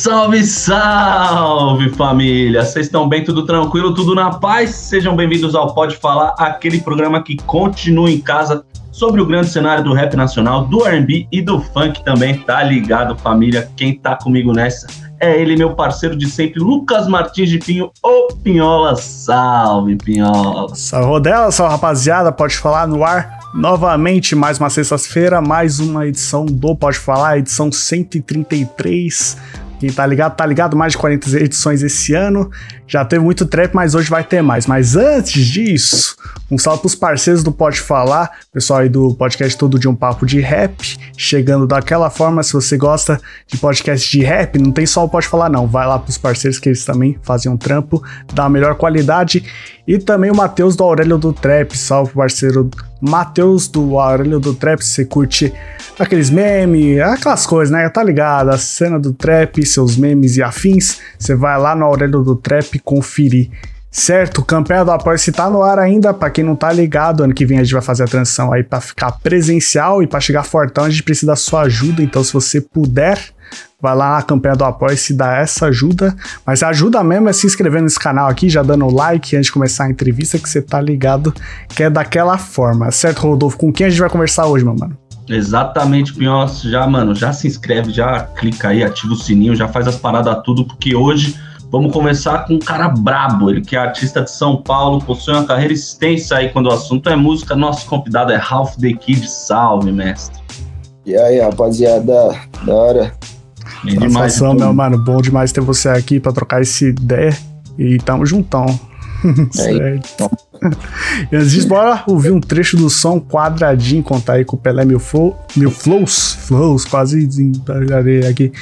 Salve, salve família! Vocês estão bem? Tudo tranquilo? Tudo na paz? Sejam bem-vindos ao Pode Falar, aquele programa que continua em casa sobre o grande cenário do rap nacional, do R&B e do funk também. Tá ligado, família? Quem tá comigo nessa é ele, meu parceiro de sempre, Lucas Martins de Pinho, o Pinhola. Salve, Pinhola! Salve, Rodela, salve, rapaziada. Pode Falar no ar. Novamente, mais uma sexta-feira, mais uma edição do Pode Falar, edição 133 quem tá ligado, tá ligado. Mais de 40 edições esse ano. Já teve muito trap, mas hoje vai ter mais. Mas antes disso, um salve pros parceiros do Pode Falar, pessoal aí do podcast Todo de um Papo de Rap, chegando daquela forma. Se você gosta de podcast de rap, não tem só o Pode Falar, não. Vai lá pros parceiros que eles também fazem um trampo da melhor qualidade. E também o Matheus do Aurélio do Trap, salve parceiro Matheus do Aurélio do Trap, se você curte aqueles memes, aquelas coisas, né? Tá ligado? A cena do trap, seus memes e afins. Você vai lá no Aurélio do Trap conferir. Certo, campanha do apoio se tá no ar ainda, para quem não tá ligado, ano que vem a gente vai fazer a transição aí para ficar presencial e para chegar fortão a gente precisa da sua ajuda, então se você puder, vai lá na campanha do apoio se dá essa ajuda, mas a ajuda mesmo é se inscrevendo nesse canal aqui, já dando like antes de começar a entrevista que você tá ligado que é daquela forma, certo Rodolfo? Com quem a gente vai conversar hoje, meu mano? Exatamente, Pinhos. Já, mano, já se inscreve, já clica aí, ativa o sininho, já faz as paradas tudo, porque hoje vamos começar com um cara brabo. Ele que é artista de São Paulo, possui uma carreira extensa aí quando o assunto é música. Nosso convidado é Ralph The Kid. Salve, mestre. E aí, rapaziada, da hora. Bem demais, meu mano. Bom demais ter você aqui pra trocar essa ideia. E tamo juntão. certo. e antes disso, bora ouvir um trecho do som quadradinho, contar aí com o Pelé Mil, flow, mil Flows. Flows, quase desembaralhei aqui.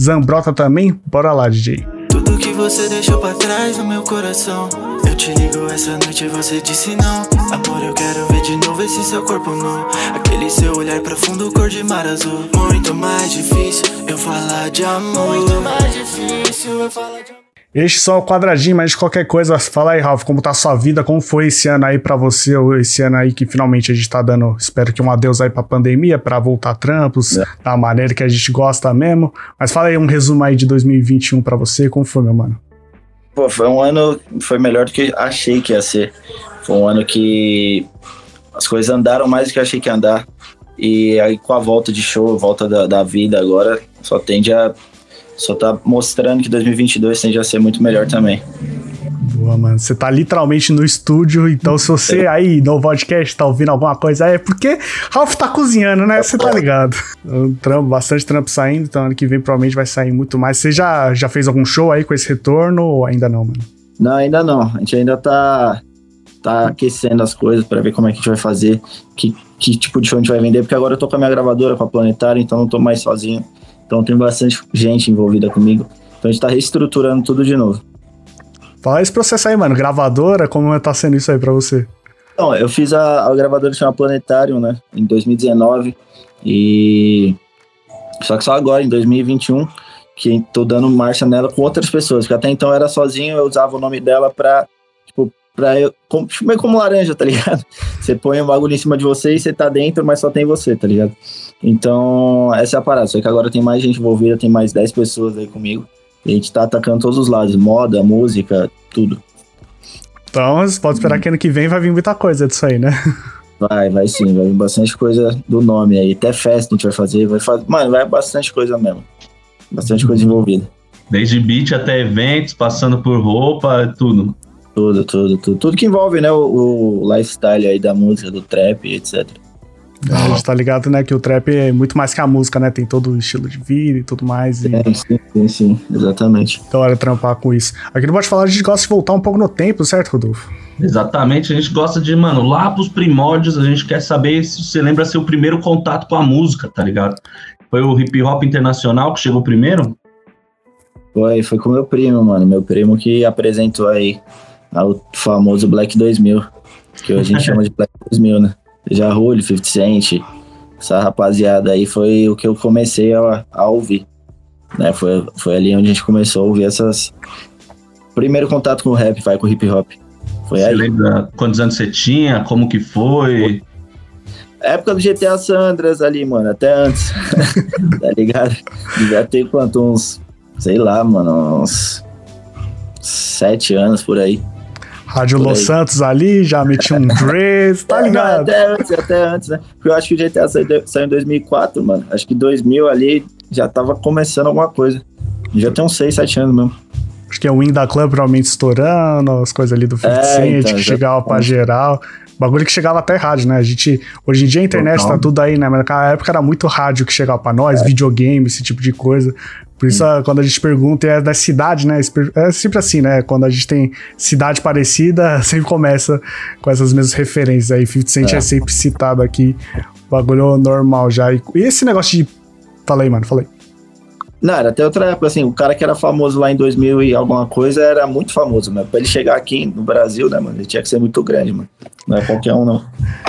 Zambrota também. Bora lá, DJ. Tudo que você deixou pra trás no meu coração. Eu te ligo essa noite e você disse não. Amor, eu quero ver de novo esse seu corpo nu. Aquele seu olhar profundo, cor de mar azul. Muito mais difícil eu falar de amor. Muito mais difícil eu falar de amor. Este só o quadradinho, mas de qualquer coisa, fala aí, Ralph, como tá a sua vida, como foi esse ano aí para você, esse ano aí que finalmente a gente tá dando, espero que um adeus aí pra pandemia, para voltar a trampos, é. da maneira que a gente gosta mesmo. Mas fala aí um resumo aí de 2021 para você, como foi, meu mano? Pô, foi um ano, foi melhor do que achei que ia ser. Foi um ano que as coisas andaram mais do que eu achei que ia andar. E aí com a volta de show, volta da, da vida agora, só tende a só tá mostrando que 2022 tende a ser muito melhor também. Boa, mano. Você tá literalmente no estúdio, então se você aí no podcast tá ouvindo alguma coisa, é porque Ralph tá cozinhando, né? Você tá ligado. Um trampo, bastante trampo saindo, então ano que vem provavelmente vai sair muito mais. Você já, já fez algum show aí com esse retorno ou ainda não, mano? Não, ainda não. A gente ainda tá, tá aquecendo as coisas para ver como é que a gente vai fazer, que, que tipo de show a gente vai vender, porque agora eu tô com a minha gravadora, com a Planetária, então não tô mais sozinho. Então tem bastante gente envolvida comigo. Então a gente tá reestruturando tudo de novo. Fala esse processo aí, mano. Gravadora, como tá sendo isso aí pra você? Então, eu fiz a, a gravadora que chama Planetário, né? Em 2019. E. Só que só agora, em 2021, que tô dando marcha nela com outras pessoas. Porque até então eu era sozinho, eu usava o nome dela pra. Pra eu. Como, tipo, meio como laranja, tá ligado? Você põe o bagulho em cima de você e você tá dentro, mas só tem você, tá ligado? Então, essa é a parada. Só que agora tem mais gente envolvida, tem mais 10 pessoas aí comigo. E a gente tá atacando todos os lados: moda, música, tudo. Então, pode esperar que ano que vem vai vir muita coisa disso aí, né? Vai, vai sim, vai vir bastante coisa do nome aí. Até festa a gente vai fazer, vai fazer. Mano, vai bastante coisa mesmo. Bastante coisa envolvida. Desde beat até eventos, passando por roupa, tudo. Tudo, tudo, tudo. Tudo que envolve, né, o, o lifestyle aí da música, do trap, etc. A gente tá ligado, né, que o trap é muito mais que a música, né? Tem todo o estilo de vida e tudo mais. E... É, sim, sim, sim, exatamente. Então era trampar com isso. Aqui no Pode Falar a gente gosta de voltar um pouco no tempo, certo, Rodolfo? Exatamente, a gente gosta de, mano, lá pros primórdios, a gente quer saber se você lembra seu primeiro contato com a música, tá ligado? Foi o hip hop internacional que chegou primeiro? Foi, foi com meu primo, mano. Meu primo que apresentou aí o famoso Black 2000, que hoje a gente chama de Black 2000, né? Já Rulho, 50 Cent, essa rapaziada aí foi o que eu comecei a, a ouvir. Né? Foi, foi ali onde a gente começou a ouvir essas. Primeiro contato com o rap, vai com o hip hop. Foi Você aí. lembra quantos anos você tinha? Como que foi? Época do GTA Sandras ali, mano, até antes. tá ligado? Devia ter quanto? Uns, sei lá, mano, uns sete anos por aí. Rádio Los. Santos ali, já meti um Grace, tá É, ligado? até antes, até antes, né? Porque eu acho que o GTA saiu, saiu em 2004, mano. Acho que 2000 ali já tava começando alguma coisa. Já tem uns 6, 7 anos mesmo. Acho que é o Win da Club provavelmente estourando, as coisas ali do 50 É, Cent, então, que chegava pra geral. Bagulho que chegava até rádio, né? A gente, hoje em dia a internet Total. tá tudo aí, né? Mas naquela época era muito rádio que chegava pra nós, videogame, esse tipo de coisa. Por isso, ah, quando a gente pergunta é da cidade, né? É sempre assim, né? Quando a gente tem cidade parecida, sempre começa com essas mesmas referências aí. 50 Cent é, É. sempre citado aqui. Bagulho normal já. E esse negócio de. Falei, mano, falei. Não, era até outra época, assim, o cara que era famoso lá em 2000 e alguma coisa era muito famoso, né? Pra ele chegar aqui no Brasil, né, mano, ele tinha que ser muito grande, mano. Não é qualquer um, não.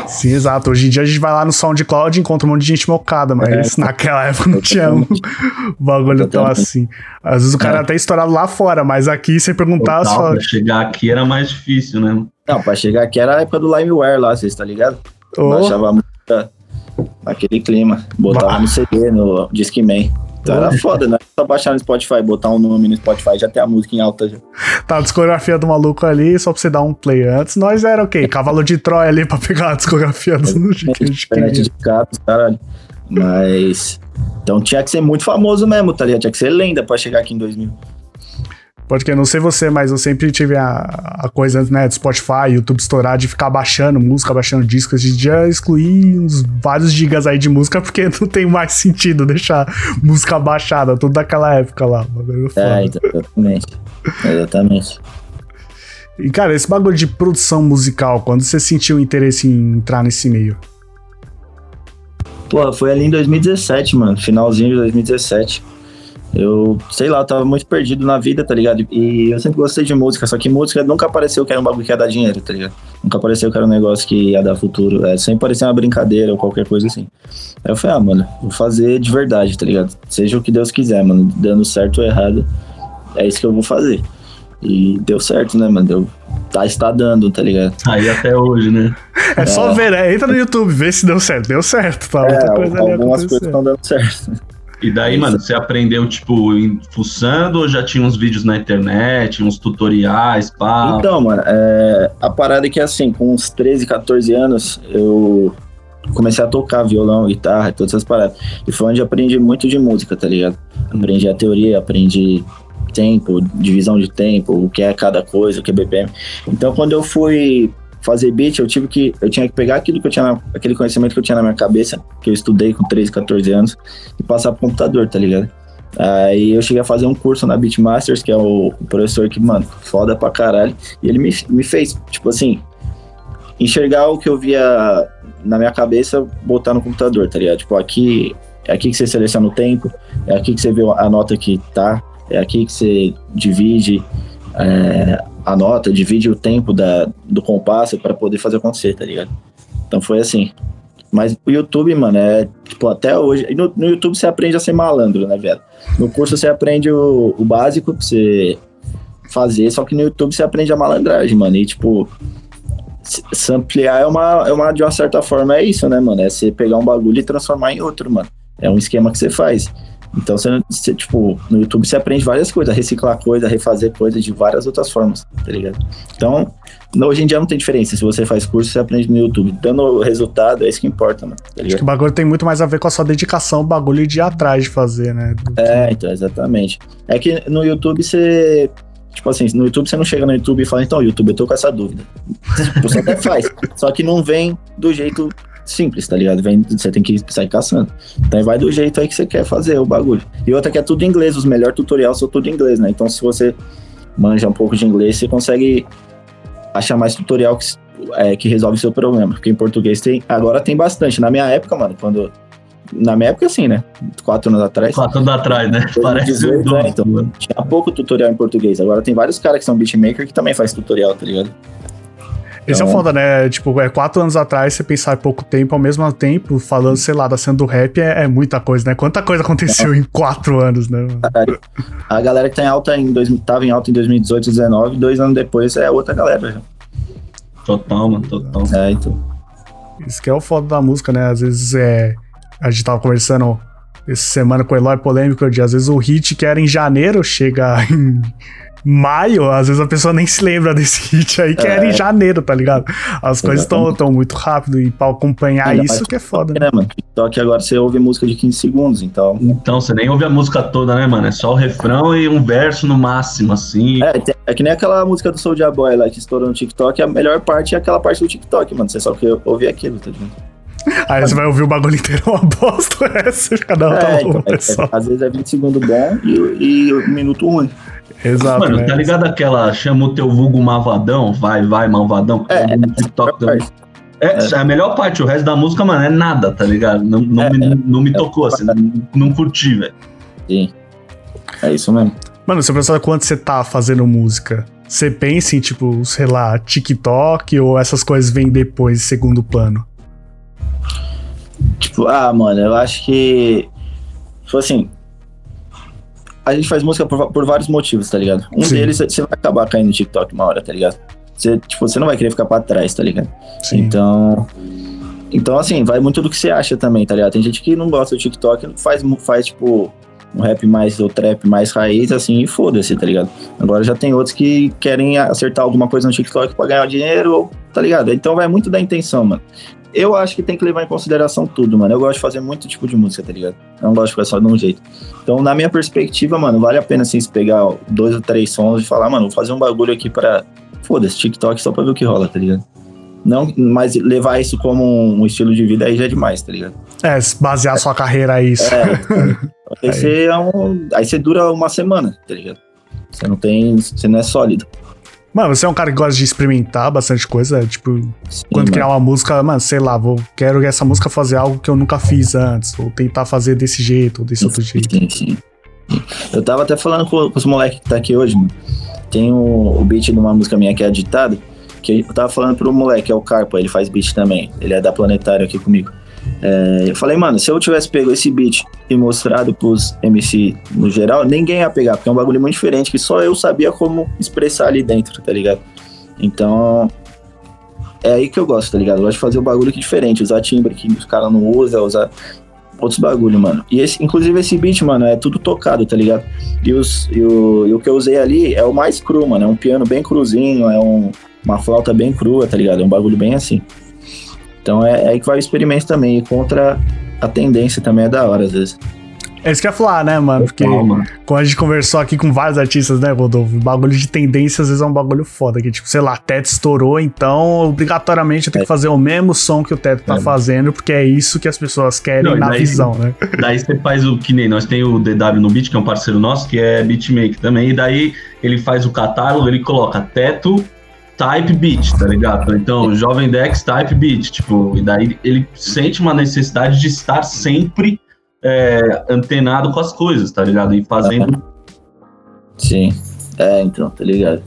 Sim, exato. Hoje em dia a gente vai lá no SoundCloud e encontra um monte de gente mocada, mas É. naquela época não tinha um bagulho tão assim. Às vezes o cara É. até estourado lá fora, mas aqui, sem perguntar, Total, só. pra chegar aqui era mais difícil, né? Não, pra chegar aqui era a época do LimeWare lá, vocês tá ligado? Ô, Baixava a música naquele clima. Botava Bah. no CD, no Discman. Então era foda, né? Só baixar no Spotify, botar um nome no Spotify, já tem a música em alta já. tá a discografia do maluco ali, só pra você dar um play antes. Nós era o quê? Cavalo de Troia ali pra pegar a discografia do que a gente Internet de carros, caralho. Mas. Então tinha que ser muito famoso mesmo, tá ligado? Tinha que ser lenda pra chegar aqui em 2000. Pode que eu não sei você, mas eu sempre tive a, a coisa, né, do Spotify, YouTube estourar, de ficar baixando música, baixando discos. De já excluí uns vários gigas aí de música, porque não tem mais sentido deixar música baixada, tudo daquela época lá. É, então, exatamente. Exatamente. E, cara, esse bagulho de produção musical, quando você sentiu interesse em entrar nesse meio? Porra, foi ali em 2017, mano. Finalzinho de 2017. Eu, sei lá, eu tava muito perdido na vida, tá ligado? E eu sempre gostei de música, só que música nunca apareceu que era um bagulho que ia dar dinheiro, tá ligado? Nunca apareceu que era um negócio que ia dar futuro. É, sempre parecia uma brincadeira ou qualquer coisa assim. Aí eu falei, ah, mano, vou fazer de verdade, tá ligado? Seja o que Deus quiser, mano. Dando certo ou errado, é isso que eu vou fazer. E deu certo, né, mano? Deu, tá, está dando, tá ligado? Aí até hoje, né? É, só ver, né? Entra no YouTube, vê se deu certo. Deu certo, tá? É, Outra coisa algumas coisas estão dando certo. E daí, Isso. mano, você aprendeu, tipo, fuçando ou já tinha uns vídeos na internet, uns tutoriais, pá? Então, mano, é, a parada é que assim, com uns 13, 14 anos, eu comecei a tocar violão, guitarra, todas essas paradas. E foi onde eu aprendi muito de música, tá ligado? Aprendi a teoria, aprendi tempo, divisão de tempo, o que é cada coisa, o que é BPM. Então, quando eu fui fazer beat, eu tive que eu tinha que pegar aquilo que eu tinha na- aquele conhecimento que eu tinha na minha cabeça, que eu estudei com 13, 14 anos, e passar pro computador, tá ligado? Aí eu cheguei a fazer um curso na Beatmasters, que é o, professor que, mano, foda pra caralho. E ele me, me fez, tipo assim, enxergar o que eu via na minha cabeça, botar no computador, tá ligado? Tipo, aqui é aqui que você seleciona o tempo, é aqui que você vê a nota que tá, é aqui que você divide é, a nota, divide o tempo da, do compasso para poder fazer acontecer, tá ligado? Então foi assim. Mas o YouTube, mano, é tipo, até hoje. No, no YouTube você aprende a ser malandro, né, velho? No curso você aprende o, o básico pra você fazer, só que no YouTube você aprende a malandragem, mano. E tipo, samplear é uma, é uma, de uma certa forma, é isso, né, mano? É você pegar um bagulho e transformar em outro, mano. É um esquema que você faz. Então, você, você, tipo, no YouTube você aprende várias coisas, reciclar coisa, refazer coisas de várias outras formas, tá ligado? Então, hoje em dia não tem diferença. Se você faz curso, você aprende no YouTube. Dando resultado, é isso que importa, mano. Tá Acho que o bagulho tem muito mais a ver com a sua dedicação, o bagulho de ir atrás de fazer, né? É, então, exatamente. É que no YouTube você. Tipo assim, no YouTube você não chega no YouTube e fala, então, YouTube, eu tô com essa dúvida. Tipo, Você até faz. Só que não vem do jeito simples, tá ligado? Vem, você tem que sair caçando. Então vai do jeito aí que você quer fazer o bagulho. E outra que é tudo em inglês, os melhores tutoriais são tudo em inglês, né? Então se você manja um pouco de inglês, você consegue achar mais tutorial que, é, que resolve o seu problema. Porque em português tem. Agora tem bastante. Na minha época, mano, quando na minha época, assim, né? Quatro anos atrás. Quatro anos atrás, né? Parece 18, um é, então, tinha pouco tutorial em português. Agora tem vários caras que são beatmaker que também faz tutorial, tá ligado? Esse é Então- foda, né? Tipo, é quatro anos atrás, você pensar em pouco tempo, ao mesmo tempo, falando, sei lá, da cena do rap é, é muita coisa, né? Quanta coisa aconteceu em quatro anos, né? mano? A galera que tá em alta em dois, tava em alta em 2018, 2019, dois anos depois é outra galera já. Total, mano, total. É, então. Isso que é o foda da música, né? Às vezes é. A gente tava conversando essa semana com o Eloy polêmico de às vezes o hit que era em janeiro chega em maio, às vezes a pessoa nem se lembra desse hit aí que É. era em janeiro, tá ligado? As coisas estão tão muito rápido e pra acompanhar Ainda isso que é foda, né? né, mano? TikTok agora você ouve música de 15 segundos, então. Então, você nem ouve a música toda, né, mano? É só o refrão e um verso no máximo, assim. É, tem- é que nem aquela música do Soulja Boy lá que estourou no TikTok, a melhor parte é aquela parte do TikTok, mano. Você só quer ouvir aquilo, tá ligado? Aí você vai ouvir o bagulho inteiro, é uma bosta essa, cada um tá É, então, louco, é- é só. é- às vezes é 20 segundos bom e, e um minuto ruim. Exato, Mano, né? tá ligado aquela chama o teu vulgo malvadão? Vai, vai, malvadão. É, mundo no TikTok também. É, É. a melhor parte, o resto da música, mano, é nada, tá ligado? Não, não, É, me, não me é. tocou, assim, não, não curti, velho. Sim. É isso mesmo. Mano, você pensa quando você tá fazendo música, você pensa em, tipo, sei lá, TikTok ou essas coisas vêm depois, segundo plano? Tipo, ah, mano, eu acho que. Tipo assim. A gente faz música por, por vários motivos, tá ligado? Um Sim. deles, você vai acabar caindo no TikTok uma hora, tá ligado? Você, tipo, você não vai querer ficar pra trás, tá ligado? Sim. Então. Então, assim, vai muito do que você acha também, tá ligado? Tem gente que não gosta do TikTok, faz, faz tipo, um rap mais, ou trap mais raiz, assim, e foda-se, tá ligado? Agora já tem outros que querem acertar alguma coisa no TikTok pra ganhar dinheiro, ou- tá ligado? Então vai muito da intenção, mano. Eu acho que tem que levar em consideração tudo, mano. Eu gosto de fazer muito tipo de música, tá ligado? Eu não gosto de ficar só de um jeito. Então, na minha perspectiva, mano, vale a pena, assim, se pegar dois ou três sons e falar, mano, vou fazer um bagulho aqui pra. Foda-se, TikTok só pra ver o que rola, tá ligado? Não, mas levar isso como um estilo de vida aí já é demais, tá ligado? É, basear sua carreira a isso. É, aí, você é um, aí você dura uma semana, tá ligado? Você não tem. Você não é sólido. Mano, você é um cara que gosta de experimentar bastante coisa, tipo, Sim, quando mano. criar uma música, mano, sei lá, vou, quero essa música fazer algo que eu nunca fiz antes, ou tentar fazer desse jeito, ou desse outro jeito. Sim, sim. Eu tava até falando com, com os moleques que tá aqui hoje, mano. Tem o, o beat de uma música minha que é ditado, que eu tava falando pro moleque, é o Carpo, ele faz beat também. Ele é da Planetário aqui comigo. É, eu falei, mano, se eu tivesse pego esse beat e mostrado pros MC no geral, ninguém ia pegar, porque é um bagulho muito diferente, que só eu sabia como expressar ali dentro, tá ligado? Então, é aí que eu gosto, tá ligado? Eu gosto de fazer o bagulho que é diferente, usar timbre que os caras não usam, usar outros bagulho, mano. E esse, inclusive esse beat, mano, é tudo tocado, tá ligado? E, os, e, o, e o que eu usei ali é o mais cru, mano. É um piano bem cruzinho, é um, uma flauta bem crua, tá ligado? É um bagulho bem assim. Então é, é aí que vai o experimento também. E contra a tendência também é da hora, às vezes. É isso que eu ia falar, né, mano? Porque mano. quando a gente conversou aqui com vários artistas, né, Rodolfo? O bagulho de tendência às vezes é um bagulho foda. Que, tipo, sei lá, Teto estourou, então obrigatoriamente eu tenho que fazer o mesmo som que o Teto tá É. fazendo, porque é isso que as pessoas querem Não, na daí- visão, né? Daí você faz o que nem nós tem o DW no Beat, que é um parceiro nosso, que é beatmaker também, e daí ele faz o catálogo, ele coloca teto, type beat, tá ligado? Então, Jovem Dex, type beat, tipo, e daí ele sente uma necessidade de estar sempre é, antenado com as coisas, tá ligado? E fazendo. Sim. É, então, tá ligado?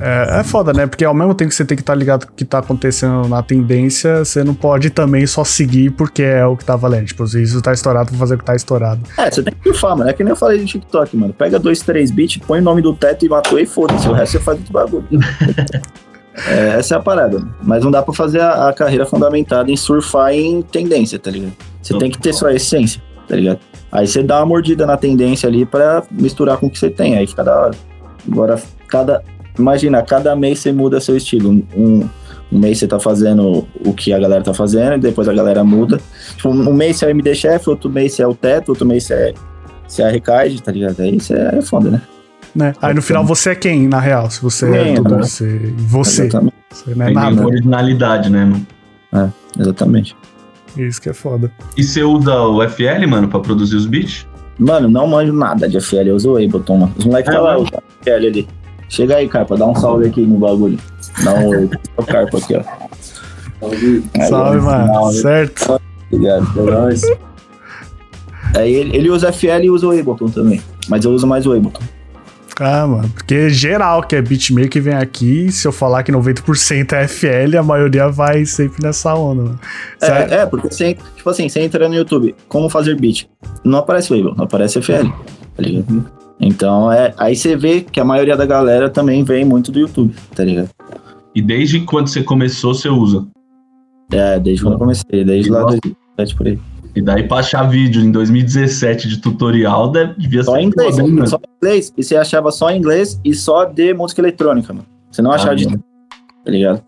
É, é foda, né? Porque ao mesmo tempo que você tem que estar ligado com o que tá acontecendo na tendência, você não pode também só seguir porque é o que tá valendo. Tipo, se isso tá estourado, vou fazer o que tá estourado. É, você tem que surfar, mano. É que nem eu falei do TikTok, mano. Pega dois, três beats, põe o nome do teto e matou e foda-se. O resto você faz outro bagulho. É, essa é a parada. Mas não dá pra fazer a, a carreira fundamentada em surfar em tendência, tá ligado? Você tem que ter sua essência, tá ligado? Aí você dá uma mordida na tendência ali pra misturar com o que você tem, aí fica da hora. Agora, cada. Imagina, cada mês você muda seu estilo. Um, um mês você tá fazendo o que a galera tá fazendo, e depois a galera muda. Tipo, um mês você é o MD Chef, outro mês você é o Teto, outro mês você é, você é a Recard, tá ligado? Aí você é foda, né? Né? Aí no final você é quem, na real? Se você é Quem, tudo né? você. Você. Exatamente. Você não é Tem nada. originalidade, né, mano? Exatamente. Isso que é foda. E você usa o FL, mano, pra produzir os beats? Mano, não manjo nada de FL, eu uso o Ableton, mano. Os moleques É tá lá, mesmo? o FL ali. Chega aí, Carpa, dá um salve aqui no bagulho. Dá um oi. o Carpa aqui, ó. Aí, Salve, ó, mano. salve. Certo? Ligado? É nóis. Aí ele, ele usa FL e usa o Ableton também. Mas eu uso mais o Ableton. Ah, mano, porque geral que é beatmaker vem aqui, se eu falar que 90% é FL, a maioria vai sempre nessa onda, mano. Sério? É, é, porque você, tipo assim, você entra no YouTube, como fazer beat? Não aparece o Ableton, não aparece FL, tá ligado? Então, é, aí você vê que a maioria da galera também vem muito do YouTube, tá ligado? E desde quando você começou, você usa. É, desde quando eu comecei, desde lá Nossa. 2007 por aí. E daí pra achar vídeo em 2017 de tutorial, deve, devia Só ser em inglês, né? só em inglês. E você achava só em inglês e só de música eletrônica, mano. Você não achava Ah, de mano. tá ligado?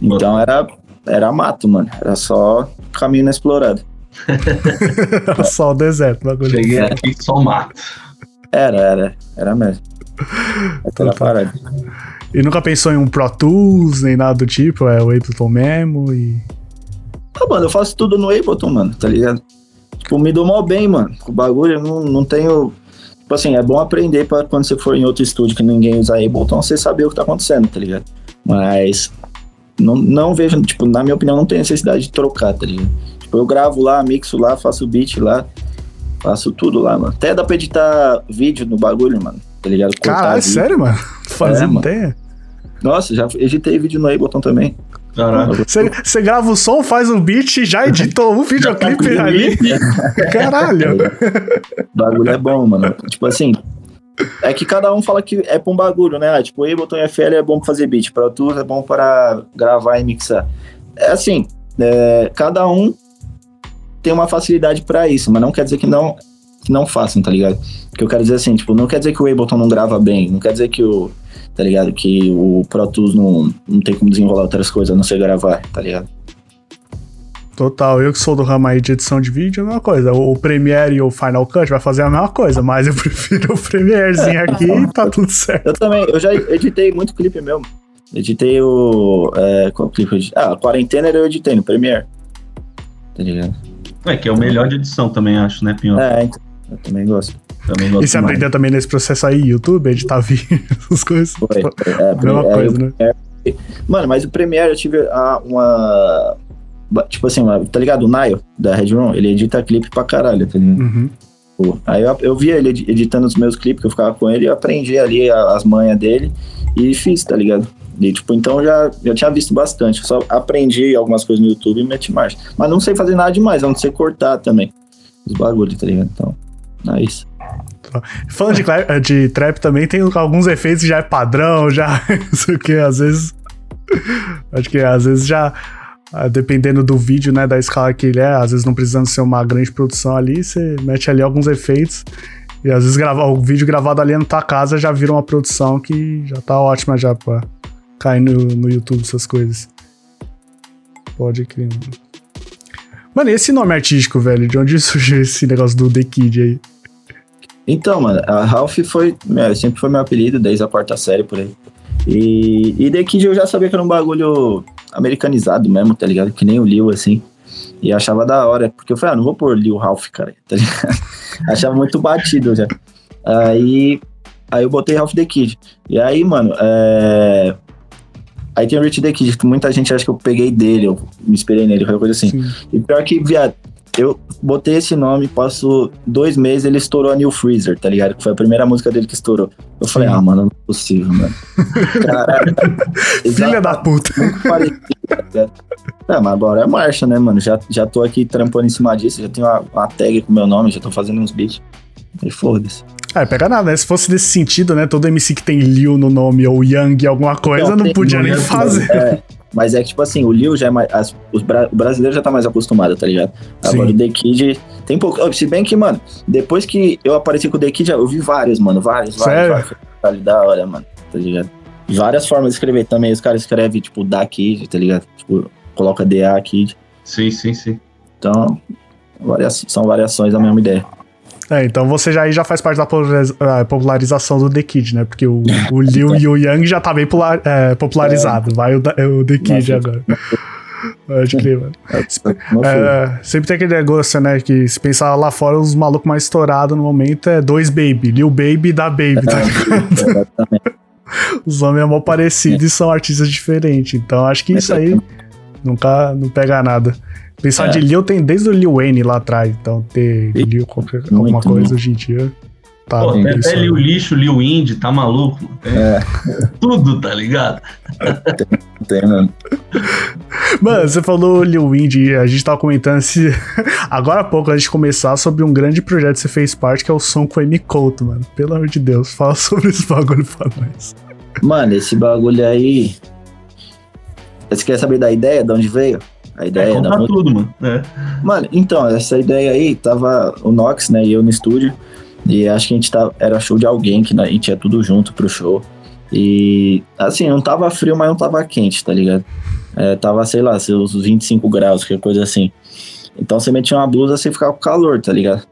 Então era, era mato, mano. Era só caminho inexplorado. Só o deserto, bagulho. Cheguei aqui só mato. Era, era, era mesmo. Aquela parada. E nunca pensou em um Pro Tools, nem nada do tipo, é o Ableton mesmo e... Ah, mano, eu faço tudo no Ableton, mano, tá ligado? Tipo, me dou mal bem, mano. Com o bagulho, eu não, não tenho. Tipo assim, é bom aprender pra quando você for em outro estúdio que ninguém usa Ableton, você saber o que tá acontecendo, tá ligado? Mas. Não, não vejo, tipo, na minha opinião, não tem necessidade de trocar, tá ligado? Tipo, eu gravo lá, mixo lá, faço beat lá, faço tudo lá, mano. Até dá pra editar vídeo no bagulho, mano, tá ligado? Cortar Caralho, vídeo. sério, mano? Fazendo mano. ideia? Nossa, já editei vídeo no Ableton também. Caralho. Você, grava o som, faz um beat e já editou um videoclipe tá ali? Caralho! O bagulho é bom, mano. Tipo assim, é que cada um fala que é pra um bagulho, né? Ah, Tipo, Ableton e FL é bom pra fazer beat, Pro Tools é bom para gravar e mixar. É assim, é, cada um tem uma facilidade pra isso, mas não quer dizer que não que não façam, tá ligado? Que eu quero dizer assim, tipo, não quer dizer que o Ableton não grava bem, não quer dizer que o, tá ligado? Que o Pro Tools não, não tem como desenrolar outras coisas, a não ser gravar, tá ligado? Total, eu que sou do ramo aí de edição de vídeo, é a mesma coisa. O Premiere e o Final Cut vai fazer a mesma coisa, mas eu prefiro o Premierezinho aqui e tá tudo certo. Eu também, eu já editei muito clipe mesmo. Editei o. É, qual clipe eu editei? Ah, a quarentena eu editei no Premiere. Tá ligado? É que é o melhor de edição também, acho, né, Pinhão? É, então, eu também gosto. Também gosto E você demais. aprendeu também nesse processo aí, YouTube, editar vídeo, essas coisas. Foi. Tipo, É, mesma é, coisa, né? Premiere- Mano, mas o Premiere eu tive ah, uma. Tipo assim, uma- tá ligado? O Nile, da Red Room, ele edita clipe pra caralho, tá ligado? Uhum. Aí eu, eu via ele edi- editando os meus clipes, que eu ficava com ele, e eu aprendi ali a- as manhas dele e fiz, tá ligado? E, tipo, então já, já tinha visto bastante. Só aprendi algumas coisas no YouTube e meti marcha. Mas não sei fazer nada demais, não sei cortar também. Os bagulhos, tá ligado? Então, é isso. Falando de, de trap também, tem alguns efeitos que já é padrão, já não sei o que, às vezes. Acho que às vezes já. ah, Dependendo do vídeo, né, da escala que ele é, às vezes não precisando ser uma grande produção ali, você mete ali alguns efeitos. E às vezes gravar, o vídeo gravado ali na tua casa já vira uma produção que já tá ótima já pra cair no, no YouTube, essas coisas. Pode crer. Mano. Esse nome artístico, velho? De onde surgiu esse negócio do The Kid aí? Então, mano, a Ralph foi. meu, sempre foi meu apelido, desde a quarta série por aí. E, e The Kid eu já sabia que era um bagulho americanizado mesmo, tá ligado? Que nem o Lil, assim. E achava da hora, porque eu falei, ah, não vou pôr Lil Ralph, cara, tá ligado? achava muito batido já. Aí, aí eu botei Ralph The Kid. E aí, mano, é... Aí tem o Rich The Kid, que muita gente acha que eu peguei dele, eu me inspirei nele, qualquer coisa assim. Sim. E pior que, viado, eu botei esse nome, passou dois meses, ele estourou a New Freezer, tá ligado? Que foi a primeira música dele que estourou. Eu falei, Sim. ah, mano, não é possível, mano. Caralho. Filha da puta. Muito parecido, tá? É, mas agora é marcha, né, mano? Já, já tô aqui trampando em cima disso, já tenho uma, uma tag com meu nome, já tô fazendo uns beats. E foda-se. É, pega nada, né? Se fosse desse sentido, né? Todo MC que tem Lil no nome ou Young alguma coisa, não tem- podia nem não fazer. É, mas é que, tipo assim, o Lil já é mais. as- os bra- o brasileiro já tá mais acostumado, tá ligado? Agora Sim. o The Kid tem pouco. Se bem que, mano, depois que eu apareci com o The Kid, eu vi vários, mano. Vários, vários, Sério? vários. Caralho, da hora, mano. Tá ligado? Várias formas de escrever também. Os caras escrevem, tipo, Da Kid, tá ligado? Tipo, coloca DA Kid. Sim, sim, sim. Então, varia- são variações da mesma ideia. É, então você já aí já faz parte da ah, popularização do The Kid, né? Porque o, o Lil e o Young já tá bem polar- é, popularizado. Vai o, é o The Kid Nossa. agora. Pode crer, mano. É, sempre tem aquele negócio, né? Que se pensar lá fora, os malucos mais estourados no momento é dois Baby. Lil Baby da Baby, tá ligado? Os nomes é mó parecidos e são artistas diferentes. Então acho que isso aí nunca não pega nada. Pensar É. de Lil tem desde o Lil Wayne lá atrás, então ter E- Lil qualquer, alguma coisa bom. hoje em dia. Tá, Pô, tem até. Liu Lixo, Liu Indy, tá maluco? mano? Tem É. Tudo, tá ligado? Tem, mano. Mano, você falou Lil Indy, a gente tava comentando se. Agora há pouco, antes de começar, sobre um grande projeto que você fez parte, que é o som com o M. Couto, mano. Pelo amor de Deus, fala sobre esse bagulho pra nós. Mano, esse bagulho aí. Você quer saber da ideia, de onde veio? A É, ideia da conta música? tudo, mano. É. Mano, então, essa ideia aí, tava o Nox, né, e eu no estúdio. E acho que a gente tava. Era show de alguém, que a gente ia tudo junto pro show. E assim, não tava frio, mas não tava quente, tá ligado? É, tava, sei lá, seus 25 graus, qualquer coisa assim. Então você metia uma blusa, você ficava com calor, tá ligado?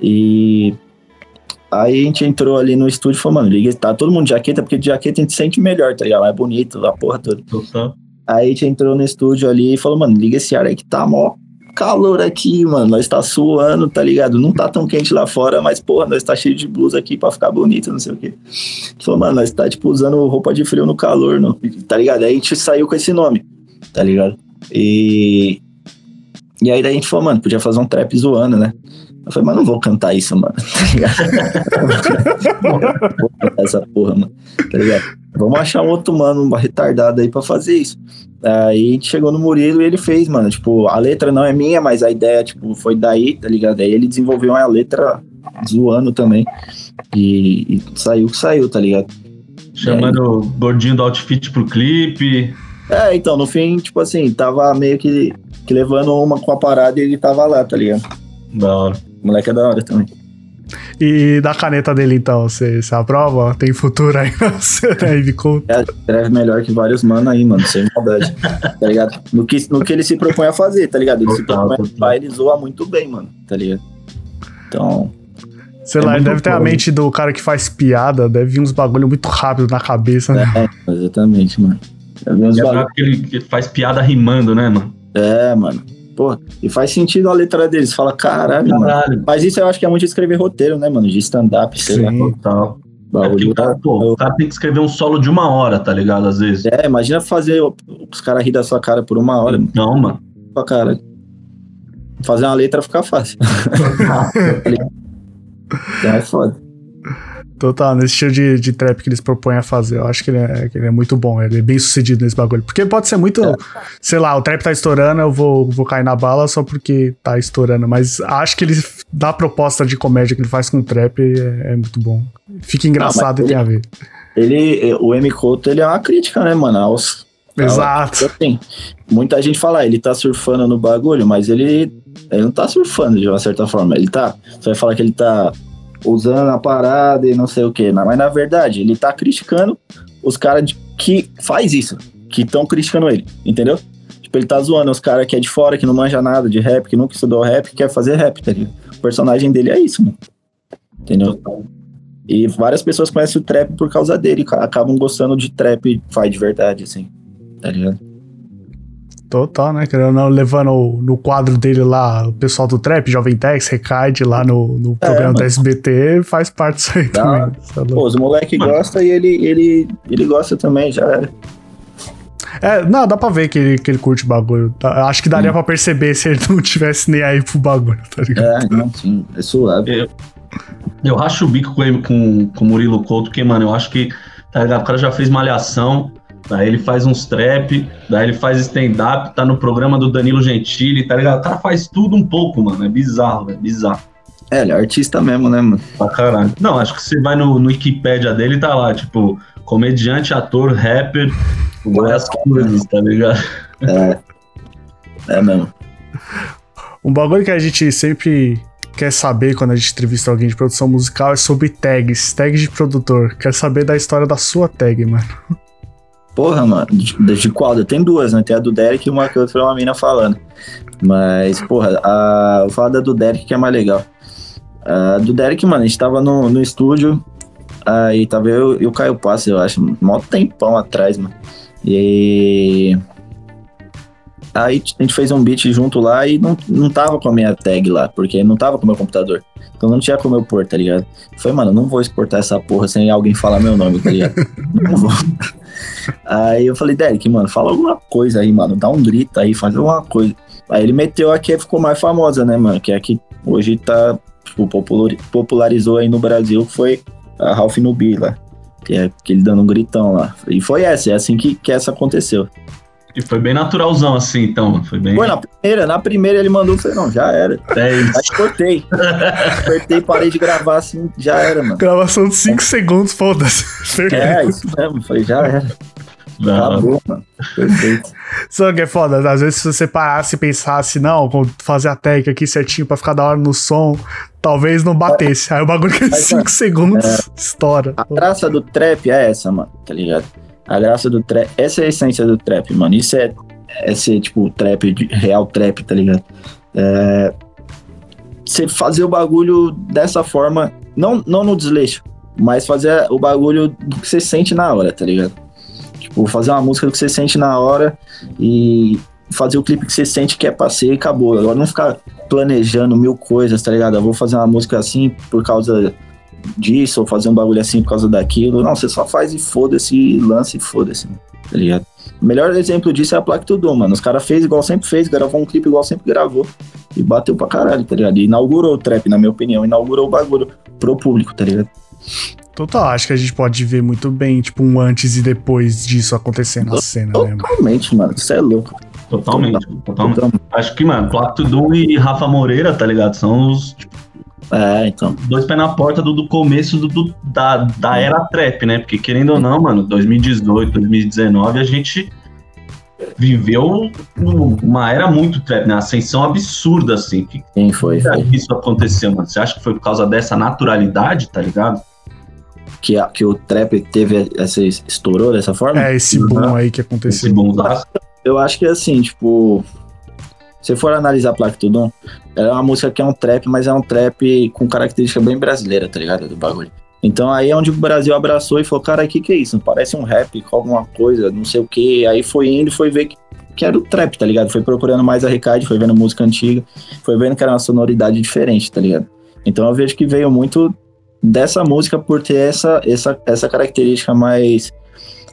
E aí a gente entrou ali no estúdio e falou, mano, liga, tá todo mundo de jaqueta, porque de jaqueta a gente sente melhor, tá ligado? Mais bonito, a porra toda. Total. Aí a gente entrou no estúdio ali e falou, mano, liga esse ar aí que tá mó calor aqui, mano. Nós tá suando, tá ligado? Não tá tão quente lá fora, mas, porra, nós tá cheio de blusa aqui pra ficar bonito, não sei o quê. Falou, mano, nós tá, tipo, usando roupa de frio no calor, não, tá ligado? Aí a gente saiu com esse nome, tá ligado? E. E aí daí a gente falou, mano, podia fazer um trap zoando, né? Eu falei, mas não vou cantar isso, mano, tá ligado? vou cantar essa porra, mano, tá ligado? Vamos achar um outro mano, um retardado aí pra fazer isso. Aí a gente chegou no Murilo e ele fez, mano. Tipo, a letra não é minha, mas a ideia, tipo, foi daí, tá ligado? Aí ele desenvolveu a letra zoando também. E, e saiu que saiu, tá ligado? Chamando o gordinho do outfit pro clipe. É, então, no fim, tipo assim, tava meio que, que levando uma com a parada e ele tava lá, tá ligado? Da hora. O moleque é da hora também. E da caneta dele, então, você, você aprova? Tem futuro aí na aí, M. Couto? É, escreve melhor que vários mano aí, mano, sem maldade, tá ligado? No que, no que ele se propõe a fazer, tá ligado? Ele se Total, propõe a total. fazer, ele zoa muito bem, mano, tá ligado? Então, Sei É lá, ele deve ter a mente do cara que faz piada, deve vir uns bagulho muito rápido na cabeça, né? é, exatamente, mano. Eu vi uns é bagulho- que ele faz piada rimando, né, mano? É, mano. Pô, e faz sentido a letra deles. Fala, caralho, mano. Caralho. Mas isso eu acho que é muito escrever roteiro, né, mano? De stand-up, sei lá. Total. É porque Bagulho. o cara, pô, o cara tem que escrever um solo de uma hora, tá ligado? Às vezes. É, imagina fazer os caras rir da sua cara por uma hora, Não, mano. pra cara. Fazer uma letra fica fácil. é foda. Total, nesse estilo de, de trap que eles propõem a fazer. Eu acho que ele, é, que ele é muito bom, ele é bem sucedido nesse bagulho. Porque pode ser muito, É. sei lá, o trap tá estourando, eu vou, vou cair na bala só porque tá estourando. Mas acho que ele, da proposta de comédia que ele faz com o trap, é, é muito bom. Fica engraçado mas e tem a ver. Ele, o M. Couto, ele é uma crítica, né, mano? Aos, Exato. assim, muita gente fala, ah, ele tá surfando no bagulho, mas ele, ele não tá surfando de uma certa forma. Ele tá. Você vai falar que ele tá usando a parada e não sei o quê. Mas na verdade, ele tá criticando os caras que faz isso, que estão criticando ele, entendeu? Tipo, ele tá zoando os caras que é de fora, que não manja nada de rap, que nunca estudou rap, que quer fazer rap, tá ligado? O personagem dele é isso, mano. Entendeu? E várias pessoas conhecem o trap por causa dele, ca- acabam gostando de trap faz de verdade, assim. Tá ligado? Total, né? Querendo não, levando no quadro dele lá o pessoal do trap, Jovem Tex, Recade lá no, no programa mano. da SBT, faz parte disso aí também. é louco. Pô, os moleque Mano. gosta e ele, ele, ele gosta também, já era. É, não, dá pra ver que ele, que ele curte o bagulho. Tá? Acho que daria Hum. pra perceber se ele não tivesse nem aí pro bagulho, tá ligado? É, não, sim, é suave. Eu racho o bico com ele, com, com o Murilo Couto, porque, mano, eu acho que, tá ligado? O cara já fez malhação, daí ele faz uns trap, daí ele faz stand-up, tá no programa do Danilo Gentili, tá ligado? O cara faz tudo um pouco, mano. É bizarro, velho. Bizarro. É, ele é artista mesmo, né, mano? Pra caralho. Não, acho que você vai no, no Wikipédia dele tá lá, tipo, comediante, ator, rapper, várias coisas, tá ligado? É mesmo. Um bagulho que a gente sempre quer saber quando a gente entrevista alguém de produção musical é sobre tags, tags de produtor. Quer saber da história da sua tag, mano. Porra, mano, de, de qual? Tem duas, né? Tem a do Derek e uma que outra é uma mina falando. Mas, porra, a, vou falar da do Derek que é mais legal. A do Derek, mano, a gente tava no, no estúdio, aí tava eu e o Caio Passo, eu acho, mó tempão atrás, mano. E aí a gente fez um beat junto lá e não, não tava com a minha tag lá, porque não tava com o meu computador. Então não tinha como eu pôr, tá ligado? Foi, mano, não vou exportar essa porra sem alguém falar meu nome, tá ligado? não vou. Aí eu falei, Derek, mano, fala alguma coisa aí, mano. Dá um grito aí, faz alguma coisa. Aí ele meteu a que ficou mais famosa, né, mano? Que é a que hoje tá, tipo, popular- popularizou aí no Brasil, foi a Ralph Nubi lá. Que é que ele dando um gritão lá. E foi essa, é assim que, que essa aconteceu. E foi bem naturalzão assim, então, mano. Foi bem. Foi na primeira, na primeira ele mandou, eu falei, não, já era. É isso. Aí cortei. cortei, parei de gravar assim, já era, mano. Gravação de 5 segundos, foda-se. É, isso mesmo, falei, já era. Não, Acabou, mano. Perfeito. Só que é foda, às vezes se você parasse e pensasse, não, vou fazer a técnica aqui certinho pra ficar da hora no som, talvez não batesse. Aí o bagulho que é Mas, 5 segundos estoura. A graça do trap é essa, mano, tá ligado? A graça do trap, essa é a essência do trap, mano. Isso é, é ser, tipo, trap, real trap, tá ligado? É, você fazer o bagulho dessa forma, não, não no desleixo, mas fazer o bagulho do que você sente na hora, tá ligado? Tipo, fazer uma música do que você sente na hora e fazer o clipe que você sente que é pra ser e acabou. Agora não ficar planejando mil coisas, tá ligado? Eu vou fazer uma música assim por causa disso, ou fazer um bagulho assim por causa daquilo. Não, você só faz e foda-se, e lança e foda-se, tá ligado? O melhor exemplo disso é a Plaque Tudo, mano. Os caras fez igual sempre fez, gravou um clipe igual sempre gravou. E bateu pra caralho, tá ligado? E inaugurou o trap, na minha opinião. Inaugurou o bagulho pro público, tá ligado? Total, acho que a gente pode ver muito bem, tipo, um antes e depois disso acontecendo na cena, né? Totalmente, mano. Isso é louco. Totalmente, totalmente. Totalmente. Acho que, mano, Plato Doom e Rafa Moreira, tá ligado? São os tipo, É, então. dois pés na porta do, do começo do, do- da, da era trap, né? Porque, querendo ou não, mano, 2018, 2019, a gente viveu uma era muito trap, né? Ascensão absurda, assim. Que Quem foi? será foi. que isso aconteceu, mano? Você acha que foi por causa dessa naturalidade, tá ligado? Que, a- que o trap teve essa. estourou dessa forma? É esse boom aí que aconteceu. Esse bondaço. Eu acho que assim, tipo. Se for analisar Tudum, ela é uma música que é um trap, mas é um trap com característica bem brasileira, tá ligado? Do bagulho. Então aí é onde o Brasil abraçou e falou, cara, o que, que é isso? Parece um rap com alguma coisa, não sei o que. Aí foi indo foi ver que, que era o trap, tá ligado? Foi procurando mais a Recade, foi vendo música antiga, foi vendo que era uma sonoridade diferente, tá ligado? Então eu vejo que veio muito dessa música por ter essa, essa, essa característica mais.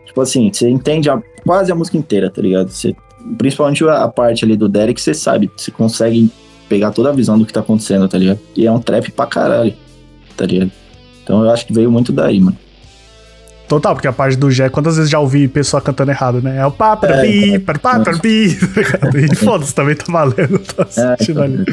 Tipo assim, você entende a- quase a música inteira, tá ligado? Você, principalmente a, parte ali do Derek, você sabe, você consegue pegar toda a visão do que tá acontecendo, tá ligado? E é um trap pra caralho, tá ligado? Então eu acho que veio muito daí, mano. Total, porque a parte do Jé, quantas vezes já ouvi pessoa cantando errado, né? É o pá, para É, pi, pá, pi. E foda-se, também tá valendo, tá É, assistindo então, ali.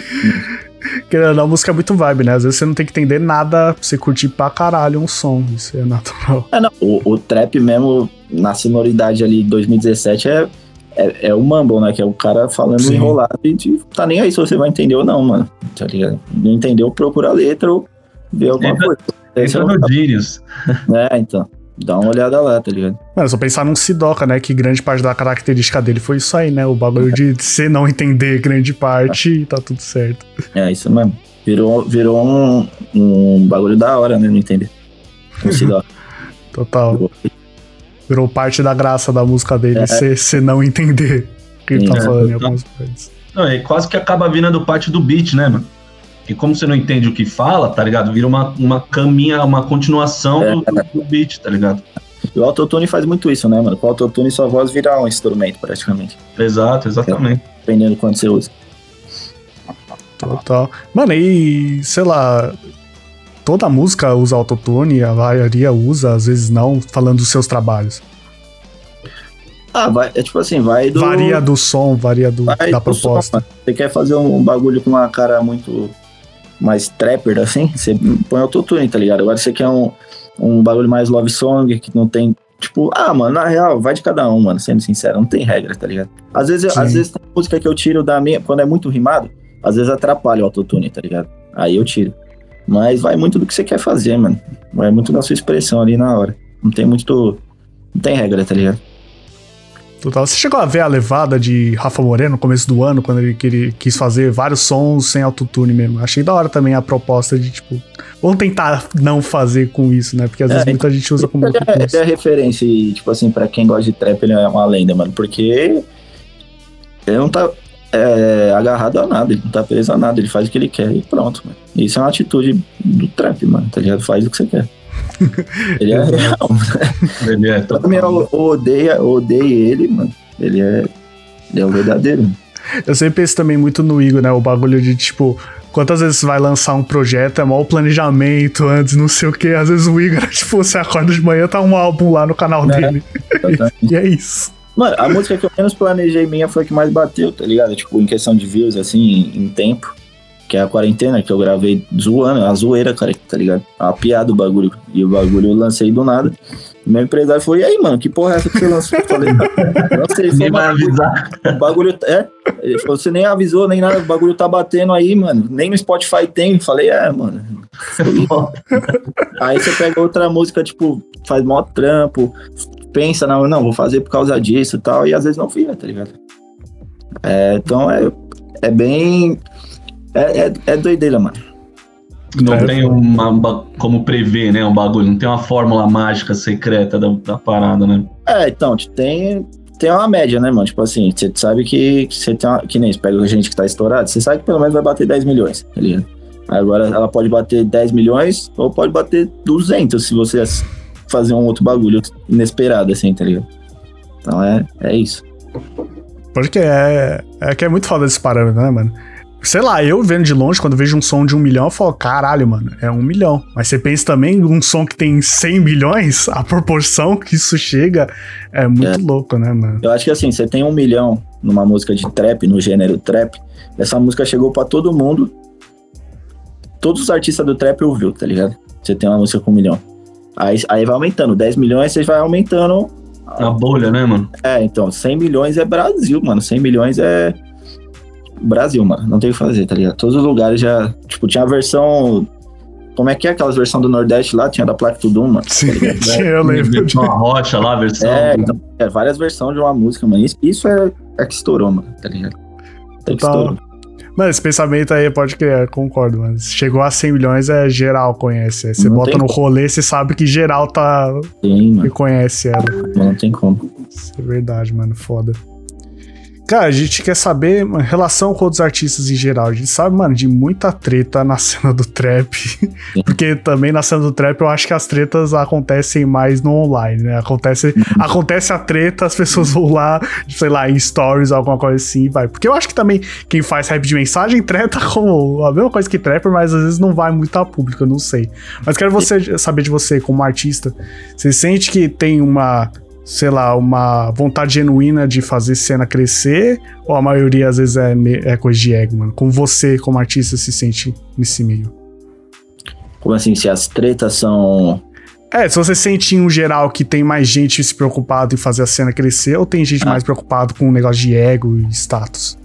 Querendo a música é muito vibe, né? Às vezes você não tem que entender nada pra você curtir pra caralho um som. Isso é natural. É, não, o, o trap mesmo, na sonoridade ali de 2017, é, é, é o Mumble, né? Que é o cara falando Sim. enrolado e tipo, tá nem aí se você vai entender ou não, mano. Tá ligado? Não entendeu, procura a letra ou vê alguma Entra- coisa. É Entra o- no Genius. É, então. Dá uma olhada lá, tá ligado? Mano, é só pensar num Sidoca, né? Que grande parte da característica dele foi isso aí, né? O bagulho de você não entender grande parte e tá tudo certo. É, isso mesmo. Virou, virou um, um bagulho da hora, né? Não entender. Um cidadão. Total. Virou parte da graça da música dele, É. você você não entender o que ele tá É, falando em total. algumas partes. Não, e quase que acaba virando parte do beat, né, mano? E como você não entende o que fala, tá ligado? Vira uma, uma caminha, uma continuação do, do- do beat, tá ligado? E o autotune faz muito isso, né, mano? Com o autotune sua voz vira um instrumento, praticamente. Exato, exatamente. Dependendo do quanto você usa. Total. Mano, e sei lá. Toda música usa autotune, a maioria usa, às vezes não, falando dos seus trabalhos. Ah, vai, é tipo assim, vai do. Varia do som, varia do, vai da do som, proposta. mano. Você quer fazer um bagulho com uma cara muito mais trapper, assim, você põe autotune, tá ligado? Agora você quer um, um bagulho mais love song, que não tem. Tipo, ah, mano, na real, vai de cada um, mano, sendo sincero, não tem regra, tá ligado? Às vezes, Sim. às vezes tem música que eu tiro da minha. Quando é muito rimado, às vezes atrapalha o autotune, tá ligado? Aí eu tiro. Mas vai muito do que você quer fazer, mano. Vai muito da sua expressão ali na hora. Não tem muito. Não tem regra, tá ligado? Total. Você chegou a ver a levada de Rafa Moreno no começo do ano, quando ele queria, quis fazer vários sons sem autotune mesmo. Achei da hora também a proposta de, tipo, vamos tentar não fazer com isso, né? Porque às É, vezes muita gente usa como Ele é, ele é referência e, tipo assim, pra quem gosta de trap, ele é uma lenda, mano. Porque ele não tá é, agarrado a nada, ele não tá preso a nada, ele faz o que ele quer e pronto, mano. Isso é uma atitude do trap, mano, tá ligado? Faz o que você quer. Ele é real, mano. Ele é Eu também eu, eu odeio, eu odeio ele, mano. Ele é, ele é o verdadeiro. Eu sempre penso também muito no Igor, né? O bagulho de tipo. Quantas vezes você vai lançar um projeto, é mal planejamento antes, não sei o que. Às vezes o Igor, tipo, você acorda de manhã, tá um álbum lá no canal É. dele. e é isso. Mano, a música que eu menos planejei minha foi a que mais bateu, tá ligado? Tipo, em questão de views, assim, em tempo. Que é a quarentena, que eu gravei zoando, a zoeira, cara, tá ligado? A piada do bagulho. E o bagulho eu lancei do nada. Meu empresário falou, e aí, mano, que porra é essa que você lançou? Eu falei, não sei, foi Nem vai bagulho, avisar. o bagulho, é. Ele falou, você nem avisou, nem nada, o bagulho tá batendo aí, mano. Nem no Spotify tem. Eu falei, é, mano. Aí você pega outra música, tipo, faz mó trampo, pensa, não, não, vou fazer por causa disso e tal, e às vezes não vira, tá ligado? É, então é, é bem. É, é, é doideira, mano. Não É. tem uma, como prever, né? Um bagulho. Não tem uma fórmula mágica secreta da, da parada, né? É, então, tem, tem uma média, né, mano? Tipo assim, você sabe que você tem uma, que nem você pega a gente que tá estourado, você sabe que pelo menos vai bater 10 milhões, tá ligado? Agora ela pode bater 10 milhões ou pode bater 200 se você fazer um outro bagulho inesperado, assim, tá ligado? Então é, é isso. Porque é, é que é muito foda esse parâmetro, né, mano? Sei lá, eu vendo de longe, quando vejo um som de um milhão, eu falo, caralho, mano, é um milhão. Mas você pensa também um som que tem 100 milhões, a proporção que isso chega é muito É. louco, né, mano? Eu acho que assim, você tem um milhão numa música de trap, no gênero trap, essa música chegou pra todo mundo. Todos os artistas do trap ouviu, tá ligado? Você tem uma música com um milhão. Aí, aí vai aumentando, 10 milhões, você vai aumentando. Na bolha, né, mano? É, então, 100 milhões é Brasil, mano. 100 milhões é Brasil, mano. Não tem o que fazer, tá ligado? Todos os lugares já. Tipo, tinha a versão. Como é que é aquelas versões do Nordeste lá? Tinha da Placa Tudum, mano. Sim, tá eu lembro. de- Uma rocha lá, a versão. É, então, é, várias versões de uma música, mano. Isso, isso é, é que estourou, mano, tá ligado? É que Total. estourou. Mano, esse pensamento aí pode criar, concordo, mano. Chegou a 100 milhões, é geral conhece. Você Não bota no rolê, você sabe que geral tá. Sim, que mano. conhece ela. Não tem como. Isso é verdade, mano. Foda. Cara, a gente quer saber mano, relação com outros artistas em geral. A gente sabe, mano, de muita treta na cena do trap. Porque também na cena do trap eu acho que as tretas acontecem mais no online, né? Acontece, acontece a treta, as pessoas vão lá, sei lá, em stories, alguma coisa assim, e vai. Porque eu acho que também quem faz rap de mensagem treta como a mesma coisa que trapper, mas às vezes não vai muito a público, eu não sei. Mas quero você saber de você como artista. Você sente que tem uma sei lá, uma vontade genuína de fazer cena crescer, ou a maioria às vezes é, é coisa de ego, mano? Como você, como artista, se sente nesse meio? Como assim, se as tretas são. É, se você sente em um geral que tem mais gente se preocupado em fazer a cena crescer, ou tem gente Ah. mais preocupado com um negócio de ego e status?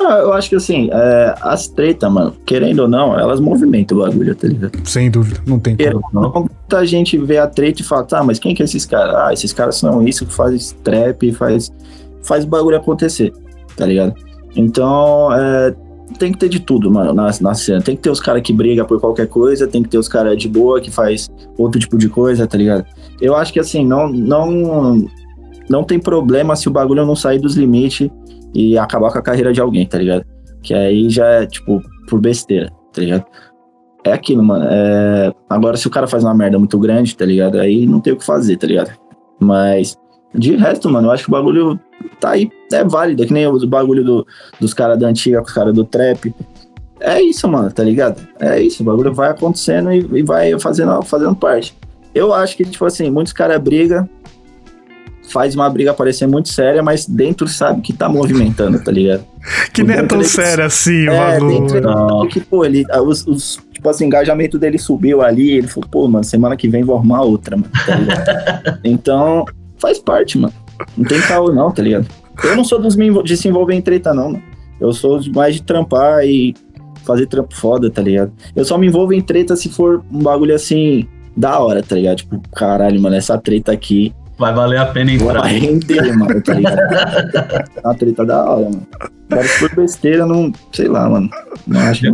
Ah, eu acho que assim, é, as tretas, mano, querendo ou não, elas movimentam o bagulho, tá ligado? Sem dúvida, não tem como. Então, Muita gente vê a treta e fala, tá, mas quem que é esses caras? Ah, esses caras são isso que faz trap, faz, faz o bagulho acontecer, tá ligado? Então, é, tem que ter de tudo, mano, na, na cena. Tem que ter os caras que brigam por qualquer coisa, tem que ter os caras de boa que faz outro tipo de coisa, tá ligado? Eu acho que assim, não, não, não tem problema se o bagulho não sair dos limites e acabar com a carreira de alguém, tá ligado? Que aí já é, tipo, por besteira, tá ligado? É aquilo, mano. É... Agora, se o cara faz uma merda muito grande, tá ligado? Aí não tem o que fazer, tá ligado? Mas, de resto, mano, eu acho que o bagulho tá aí, é válido. É que nem o bagulho do, dos caras da antiga com os caras do trap. É isso, mano, tá ligado? É isso, o bagulho vai acontecendo e, e vai fazendo, fazendo parte. Eu acho que, tipo assim, muitos caras brigam, faz uma briga parecer muito séria, mas dentro sabe que tá movimentando, tá ligado? Que nem é tão Dentro sério assim, É, mano. dentro Não. que, pô, ele, ah, os, os- tipo assim, engajamento dele subiu ali, ele falou, pô, mano, semana que vem vou arrumar outra, mano, tá ligado? então, faz parte, mano. Não tem caô não, tá ligado? Eu não sou dos de se envolver em treta, não, mano. Eu sou mais de trampar e fazer trampo foda, tá ligado? Eu só me envolvo em treta se for um bagulho assim, da hora, tá ligado? Tipo, caralho, mano, essa treta aqui Vai valer a pena entrar. vai render, mano, tá ligado? É uma treta da hora, mano. Agora, for besteira, não. Sei lá, mano. Não acho que.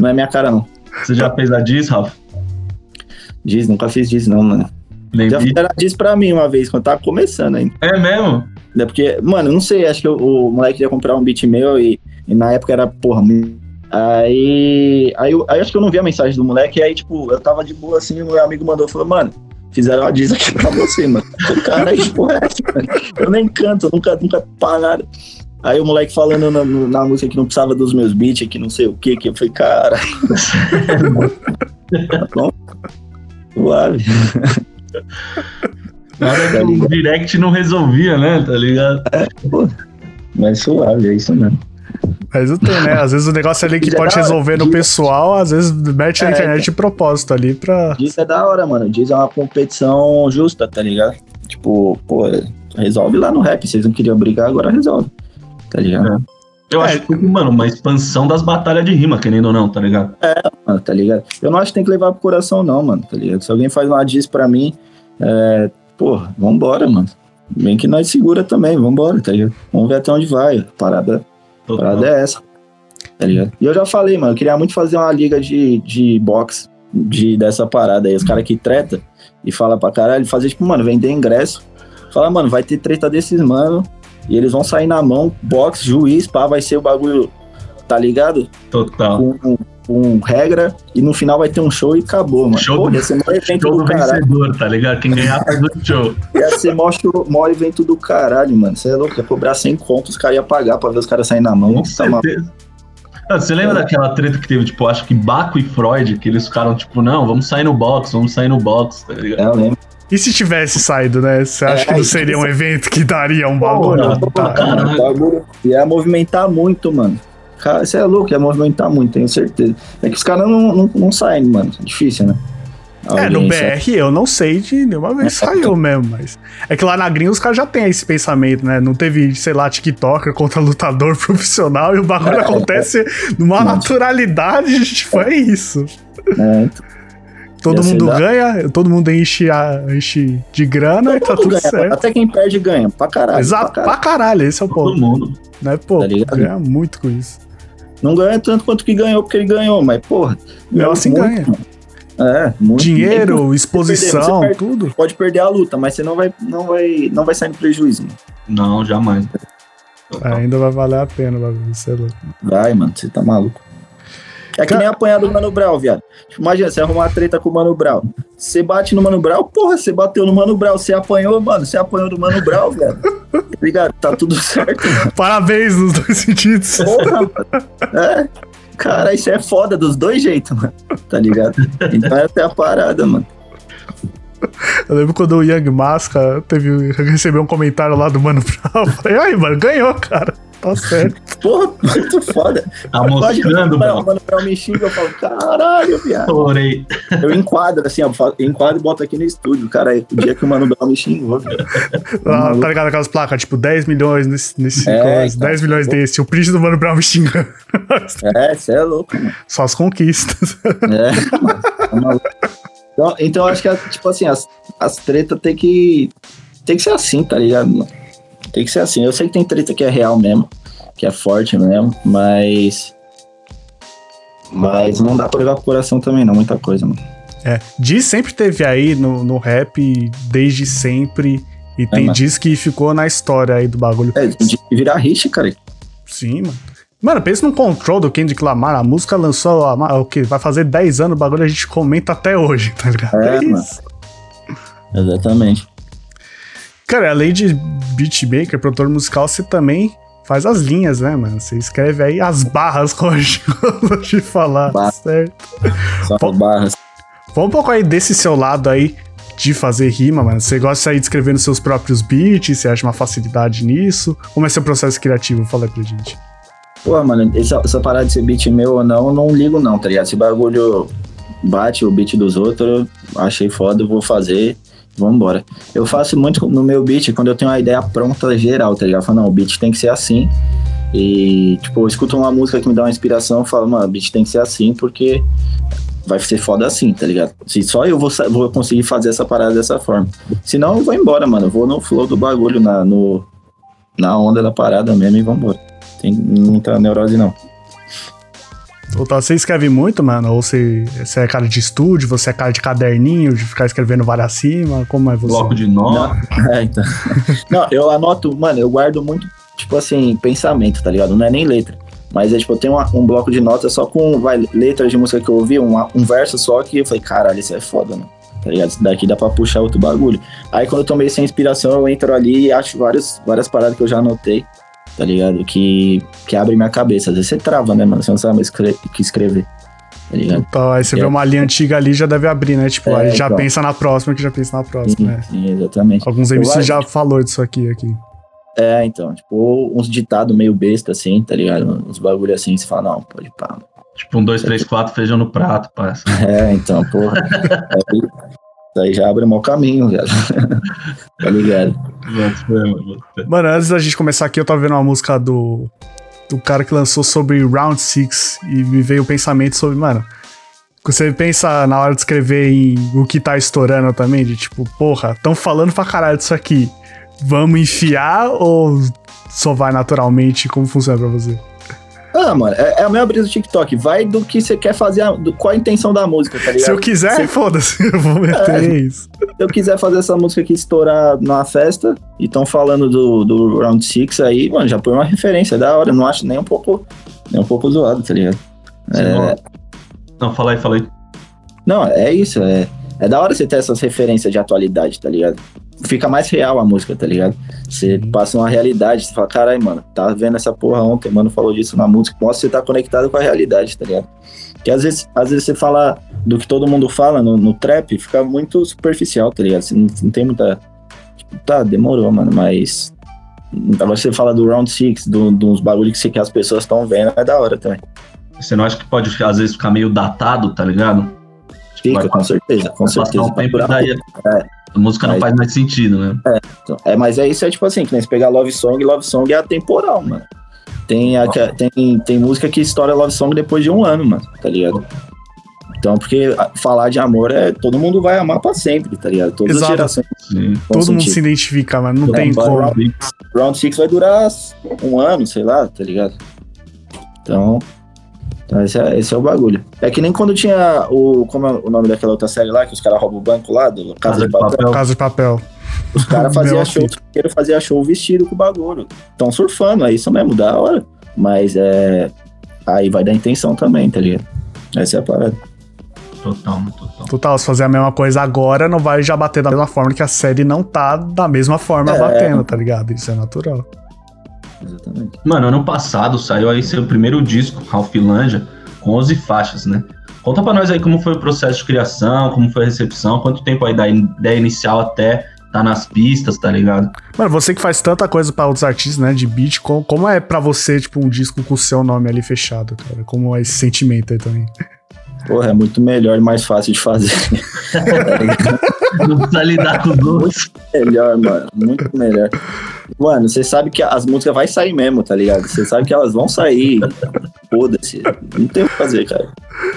Não é minha cara, não. Você já fez a diz, Rafa? Diz, nunca fiz diz, não, mano. Nem Já fizeram diz pra mim uma vez, quando tava começando ainda. É mesmo? É porque, mano, não sei, acho que o, o moleque ia comprar um beat meu e, e na época era, porra, muito. Aí, aí, eu, aí acho que eu não vi a mensagem do moleque, e aí, tipo, eu tava de boa assim, o meu amigo mandou, falou, mano, fizeram uma diz aqui pra você, mano. O cara, porra, é essa, mano? Eu nem canto, nunca, nunca pá nada. Aí o moleque falando na, na música que não precisava dos meus beats, que não sei o que, que eu falei, cara. tá bom? Suave. Nada Tá que o ligado. direct não resolvia, né? Tá ligado? Pô, mas suave, é isso mesmo. Mas eu tenho, né? Às vezes o negócio ali que Isso é pode hora. resolver no Isso- pessoal, às vezes mete na É, internet de propósito ali pra. Diz é da hora, mano. Diz é uma competição justa, tá ligado? Tipo, pô, resolve lá no rap. Vocês não queriam brigar, agora resolve. Tá ligado? Eu É. acho que, mano, uma expansão das batalhas de rima, querendo ou não, tá ligado? Mano, tá ligado? Eu não acho que tem que levar pro coração, não, mano, tá ligado? Se alguém faz uma diss pra mim, é, porra, vambora, mano. Bem que nós segura também, vambora, tá ligado? Vamos ver até onde vai. A parada, Total. parada é essa, tá ligado? E eu já falei, mano, eu queria muito fazer uma liga de, de boxe de, dessa parada aí. Os caras que treta e fala pra caralho, fazer tipo, mano, vender ingresso. Fala, mano, vai ter treta desses mano e eles vão sair na mão, boxe, juiz, pá, vai ser o bagulho, tá ligado? Total. com, com regra e no final vai ter um show e acabou, mano. Show Pô, do- ia ser maior evento Show do do caralho. vencedor, tá ligado? Quem ganhar faz o show. Ia ser maior, show- maior evento do caralho, mano. Você é louco, ia cobrar 100 conto, os caras iam pagar pra ver os caras saírem na mão. Com Tá certeza. Ah, Você lembra daquela treta que teve, tipo, acho que Baco e Freud, que eles ficaram, tipo, não, vamos sair no box, vamos sair no box, tá ligado? É, eu lembro. E se tivesse saído, né? Você acha É, que não seria um evento que daria um bagulho? Caralho. o bagulho ia movimentar muito, mano. Cara, você é louco, ia movimentar muito, tenho certeza. É que os caras não, não, não saem, mano. É difícil, né? É, no. BR eu não sei de nenhuma vez saiu mesmo, mas. É que lá na gringa os caras já têm esse pensamento, né? Não teve, sei lá, TikToker contra lutador profissional e o bagulho É, acontece numa Não. naturalidade, tipo, é isso. É, então, Todo ser mundo ganha, todo mundo enche, a- enche de grana e tá todo tudo ganha, certo. Até quem perde ganha, pra caralho. Exato, pra pra caralho. caralho, esse é o Todo ponto. mundo. Né? Pô, Tá ganha muito com isso. Não ganha tanto quanto que ganhou, porque ele ganhou, mas, porra. Mesmo assim muito, ganha. mano. É, muito. Dinheiro, Você exposição, perde- tudo. Pode perder a luta, mas você não vai, não vai, não vai sair no prejuízo. Mano. Não, jamais. Ainda vai valer a pena, vai ser louco. Vai, mano, você tá maluco. É que nem apanhar do Mano Brown, viado. Tipo, imagina, você arrumar uma treta com o Mano Brown. Você bate no Mano Brown, porra, você bateu no Mano Brown. Você apanhou, mano, você apanhou do Mano Brown, viado. Tá ligado? Tá tudo certo, mano. Parabéns nos dois sentidos. Porra, mano. É. Cara, isso é foda dos dois jeitos, mano. Tá ligado? Então é até a parada, mano. Eu lembro quando o Young Masca teve, recebeu um comentário lá do Mano Brown. Eu falei, ai, mano, ganhou, cara. Tá certo. Porra, muito foda. Tá mostrando, o. Mano Brown me xinga, eu falo, caralho, viado. Estourei. Eu enquadro, assim, ó, fa- enquadro e boto aqui no estúdio. Cara, o dia que o Mano Brown me xingou, velho. Ah, tá ligado aquelas placas, tipo, 10 milhões nesse, nesse É, então. 10 milhões desse. O print do Mano Brown me xingando. É, você é louco, mano. Só as conquistas. É, mano. Tá maluco. Então, então eu acho que, tipo assim, as, as tretas tem que. Tem que ser assim, tá ligado? mano? Tem que ser assim. Eu sei que tem treta que é real mesmo, que é forte mesmo, mas. Mas não dá pra levar pro coração também, não, muita coisa, mano. É. Diz sempre teve aí no, no rap, desde sempre. E tem mano. diz que ficou na história aí do bagulho. É, de virar hit, cara. Sim, mano. Mano, pensa no control do Kendrick Lamar. A música lançou há- o que? Vai fazer 10 anos, o bagulho a gente comenta até hoje, tá ligado? É, mano. isso. Exatamente. Cara, além de beatmaker, produtor musical, você também faz as linhas, né, mano? Você escreve aí as barras, gosta de falar, Barra. certo? Só Pô. barras. Fala um pouco aí desse seu lado aí de fazer rima, mano. Você gosta aí de escrever nos seus próprios beats? Você acha uma facilidade nisso? Como é seu processo criativo? Fala aí pra gente. Pô, mano, essa, essa parada de ser beat meu ou não, eu não ligo não, tá ligado? Esse bagulho bate o beat dos outros, achei foda, vou fazer, vambora. Eu faço muito no meu beat quando eu tenho uma ideia pronta geral, tá ligado? Eu falo, não, o beat tem que ser assim. E, tipo, eu escuto uma música que me dá uma inspiração, eu falo, mano, o beat tem que ser assim porque vai ser foda assim, tá ligado? Se só eu vou, vou conseguir fazer essa parada dessa forma. Senão eu vou embora, mano. Eu vou no flow do bagulho, na, no, na onda da parada mesmo e vambora. Tem muita neurose, não. Ou tá, você escreve muito, mano? Ou você, você é cara de estúdio, você é cara de caderninho, de ficar escrevendo várias cima? Como é você? Bloco de nó. Não, é, então. não, eu anoto, mano, eu guardo muito, tipo assim, pensamento, tá ligado? Não é nem letra. Mas é tipo, eu tenho uma- um bloco de notas só com vai, letras de música que eu ouvi, um, um verso só que eu falei, caralho, isso é foda, mano. Tá ligado? Isso daqui dá pra puxar outro bagulho. Aí quando eu tomei essa inspiração, eu entro ali e acho vários, várias paradas que eu já anotei. Tá ligado? Que, que abre minha cabeça. Às vezes você trava, né, mano? Você não sabe mais o que escrever. Tá ligado? Então, aí você É. vê uma linha antiga ali, já deve abrir, né? Tipo, É, aí já então. pensa na próxima, que já pensa na próxima, Sim, né? sim, exatamente. Alguns MCs acho- já falou disso aqui, aqui. É, então, tipo, uns ditados meio besta, assim, tá ligado? Uns bagulho assim, você fala, não, pode pá. Tipo um, dois, três, quatro, feijão no prato, parça. É, então, porra. aí, aí já abre o mau caminho, velho. tá ligado? Mano, antes da gente começar aqui, eu tava vendo uma música do, do cara que lançou sobre Round Six e me veio o pensamento sobre, mano. Você pensa na hora de escrever em o que tá estourando também, de tipo, porra, tão falando pra caralho disso aqui. Vamos enfiar ou só vai naturalmente? Como funciona pra você? Ah, mano, é, é a mesma brisa do TikTok. Vai do que você quer fazer, a- do, qual a intenção da música, tá ligado? Se eu quiser, Se- foda-se, eu vou meter É. isso. Se eu quiser fazer essa música aqui estourar numa festa e estão falando do, do Round Six aí, mano, já põe uma referência, é da hora. Não acho nem um pouco, nem um pouco zoado, tá ligado? É, Não, fala aí, fala aí. não, é isso, é, é da hora você ter essas referências de atualidade, tá ligado? Fica mais real a música, tá ligado? Você passa uma realidade, você fala, caralho, mano, tá vendo essa porra ontem, mano, falou disso na música. Que você tá conectado com a realidade, tá ligado? Que às vezes, às vezes você fala do que todo mundo fala no, no trap, fica muito superficial, tá ligado? Você não, não tem muita. Tipo, tá, demorou, mano, mas. Agora você fala do Round Six, do, dos bagulhos que, você- que as pessoas estão vendo, é da hora também. Você não acha que pode, às vezes, ficar meio datado, tá ligado? Fica, Vai com certeza, com certeza. um tempo daí É. a música não Mas- faz mais sentido, né? Então, É, mas é isso, é tipo assim, que nem você pegar Love Song, Love Song é atemporal, mano. Tem, a, tem, tem música que estoura Love Song depois de um ano, mano, tá ligado? Então, porque falar de amor é. Todo mundo vai amar pra sempre, tá ligado? Todas Exato. as gerações. Sim. Todo mundo sentir. se identifica, mas não É, tem como. Round, round Six vai durar um ano, sei lá, tá ligado? Então. Então esse é, esse é o bagulho. É que nem quando tinha o. Como é o nome daquela outra série lá, que os caras roubam o banco lá, do Casa, de Papel. Casa de papel. Os caras faziam show, queira fazia show vestido com o bagulho. Estão surfando, é isso mesmo, da hora. Mas é. Aí vai da intenção também, tá ligado? Essa é a parada. Total, total. Total, se fazer a mesma coisa agora, não vai já bater da mesma forma que a série não tá da mesma forma É. batendo, tá ligado? Isso é natural. Exatamente. Mano, ano passado saiu aí seu primeiro disco, Ralphilândia, com 11 faixas, né? Conta pra nós aí como foi o processo de criação, como foi a recepção, quanto tempo aí da ideia inicial até tá nas pistas, tá ligado? Mano, você que faz tanta coisa pra outros artistas, né, de beat, como, como é pra você, tipo, um disco com o seu nome ali fechado, cara? Como é esse sentimento aí também? Porra, é muito melhor e mais fácil de fazer. Não precisa lidar com os dois. melhor, mano. Muito melhor. Mano, você sabe que as músicas vai sair mesmo, tá ligado? Você sabe que elas vão sair. Foda-se. Não tem o que fazer, cara.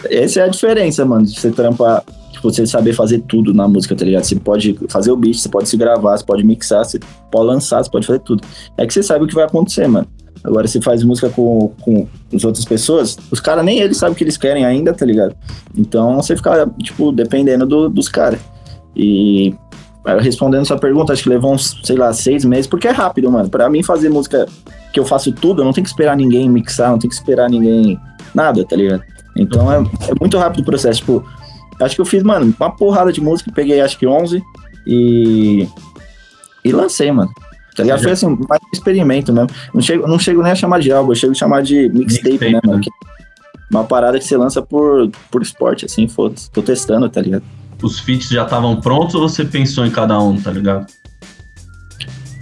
Essa é a diferença, mano, de você trampar. Tipo, você saber fazer tudo na música, tá ligado? Você pode fazer o beat, você pode se gravar, você pode mixar, você pode lançar, você pode fazer tudo. É que você sabe o que vai acontecer, mano. Agora, você faz música com, com as outras pessoas, os caras nem eles sabem o que eles querem ainda, tá ligado? Então, você fica, tipo, dependendo do- dos caras. E Aí, Respondendo sua pergunta, acho que levou uns, sei lá, seis meses, porque é rápido, mano. Pra mim fazer música que eu faço tudo, eu não tenho que esperar ninguém mixar, não tenho que esperar ninguém. Nada, tá ligado? Então é, é muito rápido o processo. Tipo, acho que eu fiz, mano, uma porrada de música, peguei acho que 11 e. E lancei, mano. Tá ligado? Foi assim, mais um experimento mesmo. Não chego, não chego nem a chamar de álbum, eu chego a chamar de mixtape, Mixtape, né, mano? né? Que- Uma parada que você lança por, por esporte, assim, foda-se. Tô testando, tá ligado? Os feats já estavam prontos ou você pensou em cada um, tá ligado?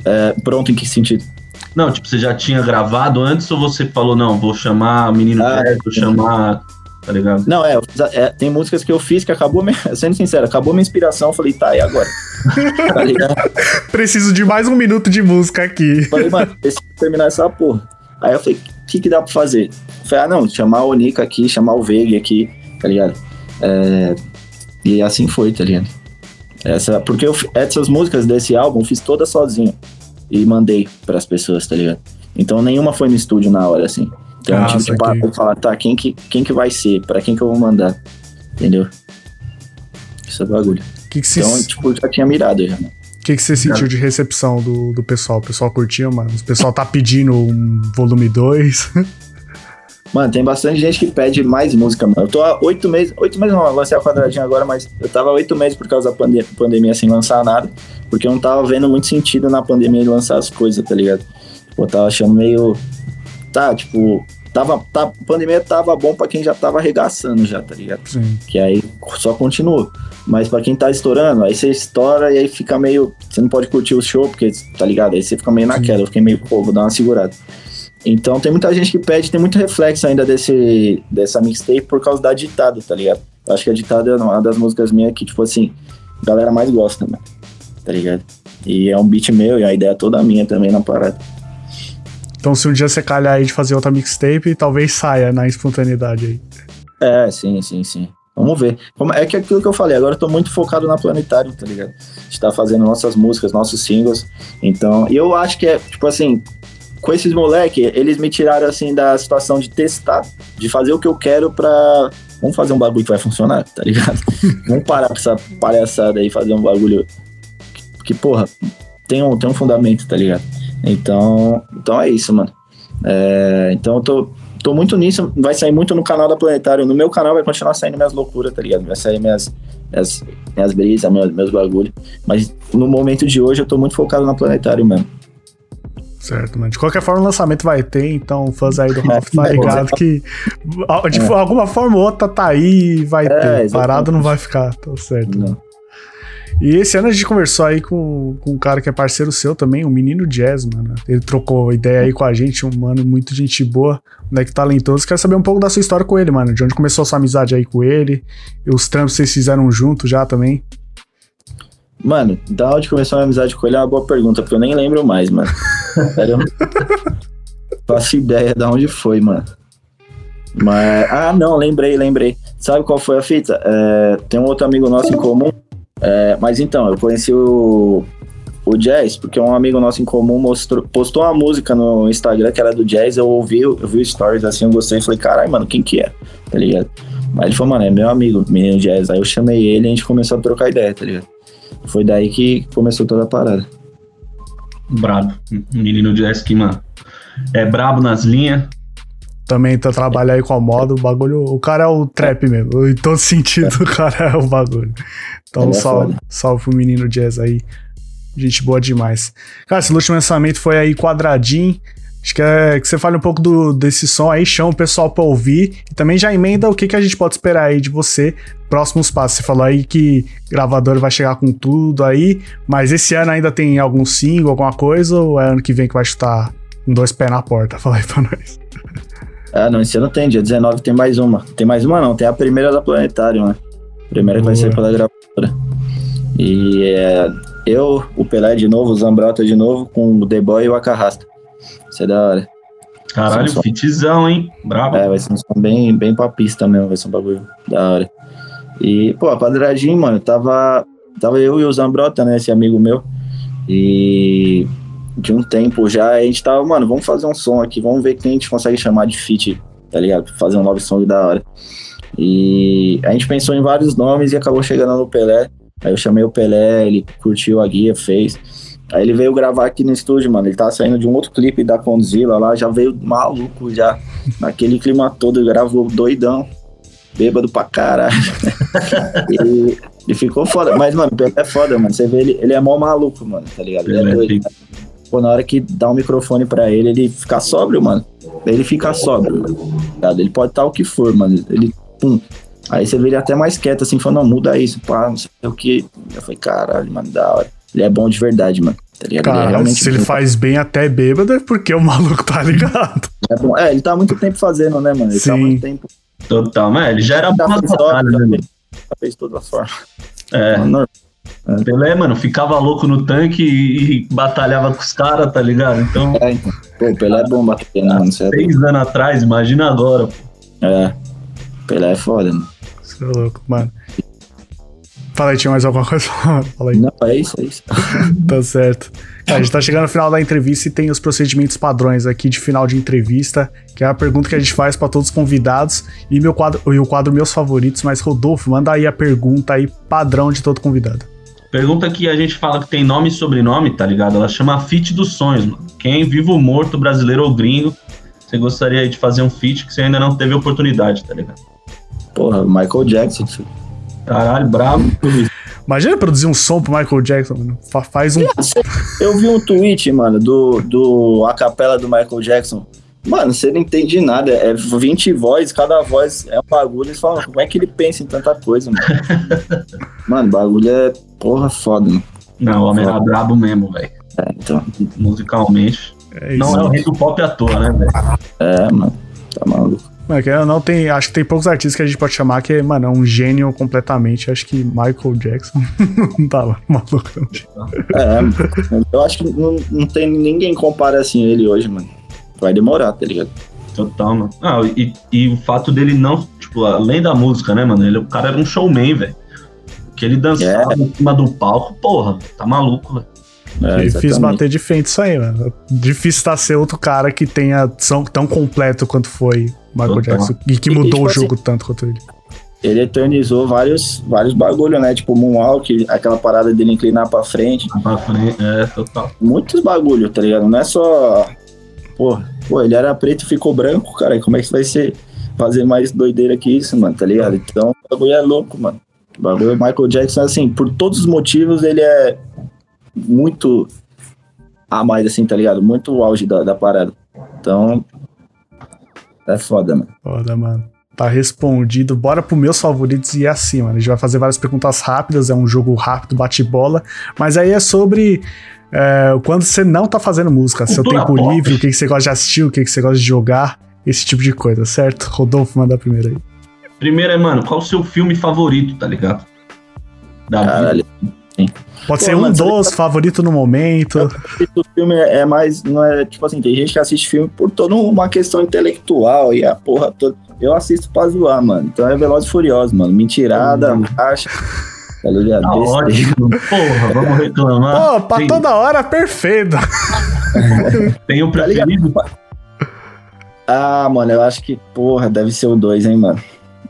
É, pronto, em que sentido? Não, tipo, você já tinha gravado antes ou você falou, não, vou chamar menino Ah, perto, vou chamar. Tá ligado? Não, é, é, tem músicas que eu fiz que acabou, minha, sendo sincero, acabou minha inspiração. Eu falei, tá, e agora? tá ligado? Preciso de mais um minuto de música aqui. Falei, mano, preciso terminar essa porra. Aí eu falei, o que, que dá pra fazer? Falei, ah, não, chamar o Nika aqui, chamar o Veg aqui, tá ligado? É, e assim foi, tá ligado? Essa, porque eu, essas músicas desse álbum eu fiz todas sozinho e mandei pras pessoas, tá ligado? Então nenhuma foi no estúdio na hora, assim. Então eu Ah, tive que parar falar, tá, quem que, quem que vai ser? Pra quem que eu vou mandar? Entendeu? Isso é bagulho. O que, que, Então, tipo, já tinha mirado já. que, que você sentiu de recepção do, do pessoal? O pessoal curtiu, mano? O pessoal tá pedindo um volume 2. Mano, tem bastante gente que pede mais música, mano. Eu tô há oito meses, oito meses não, eu lancei a quadradinha agora, mas eu tava há oito meses por causa da pande- pandemia sem lançar nada, porque eu não tava vendo muito sentido na pandemia de lançar as coisas, tá ligado? pô, tava achando meio. Tá, tipo, tava, tá, a pandemia tava bom pra quem já tava arregaçando já, tá ligado? Sim. Que aí só continua. Mas pra quem tá estourando, aí você estoura e aí fica meio. Você não pode curtir o show, porque, tá ligado? Aí você fica meio naquela. Eu fiquei meio, pô, vou dar uma segurada. Então tem muita gente que pede, tem muito reflexo ainda desse, dessa mixtape por causa da ditado, tá ligado? Eu acho que a ditado é uma das músicas minhas que, tipo assim, a galera mais gosta, né? Tá ligado? E é um beat meu e a ideia é toda minha também na parada. Então, se um dia você calhar aí de fazer outra mixtape, talvez saia na espontaneidade aí. É, sim, sim, sim. Vamos ver. É que aquilo que eu falei, agora eu tô muito focado na Planetário, tá ligado? A gente tá fazendo nossas músicas, nossos singles. Então, e eu acho que é, tipo assim, com esses moleque, eles me tiraram, assim, da situação de testar, de fazer o que eu quero pra. Vamos fazer um bagulho que vai funcionar, tá ligado? Vamos parar com essa palhaçada aí, fazer um bagulho que, que, porra, tem um, tem um fundamento, tá ligado? Então, então é isso, mano. É, então eu tô, tô muito nisso, vai sair muito no canal da Planetário. No meu canal vai continuar saindo minhas loucuras, tá ligado? Vai sair minhas, minhas, minhas brisas, meus, meus bagulhos. Mas no momento de hoje eu tô muito focado na Planetário mesmo. Certo, mano. De qualquer forma, o lançamento vai ter, então fãs aí do Ralph tá É, ligado que de alguma forma ou outra tá aí e vai É, ter. exatamente. Parado não vai ficar, tá certo. Não. E esse ano a gente conversou aí com, com um cara que é parceiro seu também, o Menino Jazz, mano. Ele trocou ideia aí com a gente, um mano muito gente boa, um moleque talentoso. Quero saber um pouco da sua história com ele, mano. De onde começou a sua amizade aí com ele, e os trampos que vocês fizeram junto já também. Mano, da onde começou a minha amizade com ele é uma boa pergunta, porque eu nem lembro mais, mano. Sério? Faço ideia de onde foi, mano. Mas. Ah, não, lembrei, lembrei. Sabe qual foi a fita? É, tem um outro amigo nosso em comum. é, mas então, eu conheci o, o Jazz, porque um amigo nosso em comum mostrou, postou uma música no Instagram que era do Jazz. Eu ouvi, eu vi stories assim, eu gostei. Falei, caralho, mano, quem que é? Tá ligado? Mas ele falou, mano, é meu amigo, menino Jazz. Aí eu chamei ele e a gente começou a trocar ideia, tá ligado? Foi daí que começou toda a parada. Brabo. Um menino jazz que, mano, é brabo nas linhas. Também tá trabalhando aí com a moda, o bagulho. O cara é o trap mesmo. Em todo sentido, o cara é o bagulho. Então, é salve, salve pro menino jazz aí. Gente boa demais. Cara, esse último lançamento foi aí quadradinho. Acho que, é, que você fale um pouco do, desse som aí, chama o pessoal pra ouvir. E também já emenda o que, que a gente pode esperar aí de você. Próximos passos. Você falou aí que gravador vai chegar com tudo aí. Mas esse ano ainda tem algum single, alguma coisa? Ou é ano que vem que vai chutar com dois pés na porta? Fala aí pra nós. Ah, não, esse ano tem, dia 19 tem mais uma. Tem mais uma não, tem a primeira da Planetário, né? Primeira que vai Boa. sair pela gravadora. E é, eu, o Pelé de novo, o Zambrota de novo, com o The Boy e o Acarrasta. Isso é da hora. Caralho, sim. fitzão, hein? Brabo. É, vai ser um som bem, bem pra pista mesmo, vai ser um bagulho da hora. E, pô, a quadradinho, mano, tava, tava eu e o Zambrota, né, esse amigo meu. E de um tempo já, a gente tava, mano, vamos fazer um som aqui, vamos ver quem a gente consegue chamar de feat, tá ligado? Fazer um love song da hora. E a gente pensou em vários nomes e acabou chegando no Pelé. Aí eu chamei o Pelé, ele curtiu a guia, fez. Aí ele veio gravar aqui no estúdio, mano. Ele tava saindo de um outro clipe da Condzilla lá, já veio maluco já. Naquele clima todo, ele gravou doidão. Bêbado pra caralho. e, e ficou foda. Mas, mano, o é foda, mano. Você vê ele, ele é mó maluco, mano, tá ligado? Ele é é doido. Pô, na hora que dá um microfone pra ele, ele fica sóbrio, mano. Ele fica sóbrio, mano. tá? Ele pode estar o que for, mano. Ele, pum. Aí você vê ele até mais quieto, assim, falando, não, muda isso, pá, não sei o que. Eu falei, caralho, mano, da hora. Ele é bom de verdade, mano. Tá ligado? ele é Cara, realmente se ele bom. faz bem até bêbado é porque o maluco tá ligado. É, bom. É, ele tá há muito tempo fazendo, né, mano? Ele tá há Sim. muito tempo. Total, mas ele já era bom batalhas, né, já mano? fez- fez toda a forma. É. Normal. Pelé, mano, ficava louco no tanque e, e batalhava com os caras, tá ligado? Então, É, então. Pô, o Pelé é bom bater, né, mano? É, seis anos atrás, imagina agora. pô. é. Pelé é foda, mano. Você é louco, mano. Fala aí, tinha mais alguma coisa? Fala aí. Não, é isso, é isso. Tá certo. Cara, a gente tá chegando no final da entrevista e tem os procedimentos padrões aqui de final de entrevista, que é a pergunta que a gente faz pra todos os convidados e, meu quadro, e o quadro Meus Favoritos. Mas, Rodolfo, manda aí a pergunta aí padrão de todo convidado. Pergunta que a gente fala que tem nome e sobrenome, tá ligado? Ela chama Fit dos Sonhos, mano. Quem, vivo ou morto, brasileiro ou gringo, você gostaria aí de fazer um feat que você ainda não teve oportunidade, tá ligado? Porra, Michael Jackson, filho. Caralho, brabo. Imagina produzir um som pro Michael Jackson, mano. Fa- Faz um. Eu vi um tweet, mano, do, do a capela do Michael Jackson. Mano, você não entende nada. É 20 vozes, cada voz é um bagulho. Eles falam, como é que ele pensa em tanta coisa, mano? mano, bagulho é porra foda, mano. Não, o homem era brabo mesmo, velho. É, então, Musicalmente. É isso. Não é o rei do pop à toa, né, velho? é, mano. Tá maluco. Mano, não tem. Acho que tem poucos artistas que a gente pode chamar que, mano, é um gênio completamente. Acho que Michael Jackson não tava maluco. não. É, mano. eu acho que não, não tem ninguém que compara assim ele hoje, mano. Vai demorar, tá ligado? Total, mano. Ah, e, e o fato dele não, tipo, além da música, né, mano? Ele, o cara era um showman, velho. Que ele dançava em cima do palco, porra, tá maluco, velho. É, Difícil bater de frente isso aí, mano. Difícil tá ser outro cara que tenha som tão completo quanto foi Michael Total. Jackson. E que E, mudou tipo o assim, jogo tanto quanto ele. Ele eternizou vários, vários bagulho, né? Tipo, Moonwalk, aquela parada dele inclinar pra frente. Pra frente, é, total. Muitos bagulho, tá ligado? Não é só. Pô, pô, ele era preto e ficou branco, cara. Como é que vai ser fazer mais doideira que isso, mano? Tá ligado? Então, o bagulho é louco, mano. O bagulho Michael Jackson, assim, por todos os motivos, ele é muito a mais, assim, tá ligado? Muito o auge da, da parada. Então. É foda, mano. Foda, mano. Tá respondido. Bora pro meus favoritos e é assim, mano. A gente vai fazer várias perguntas rápidas, é um jogo rápido, bate-bola. Mas aí é sobre é, quando você não tá fazendo música, seu Cultura tempo pop. livre, o que, que você gosta de assistir, o que, que você gosta de jogar, esse tipo de coisa, certo? Rodolfo, manda primeiro aí. Primeiro é, mano, qual o seu filme favorito, tá ligado? Da vida. Caralho. Pode Pô, ser um dos, favorito no momento. O filme é mais. Não é tipo assim, tem gente que assiste filme por toda uma questão intelectual e a porra toda. Eu assisto pra zoar, mano. Então é Veloz e Furioso, mano. Mentirada, marcha. Tá ligado? Tá ótimo. Porra, vamos reclamar. Pô, pra tem, toda hora, perfeito. tem o Tá preferido. Ah, mano, eu acho que, porra, deve ser o 2, hein, mano.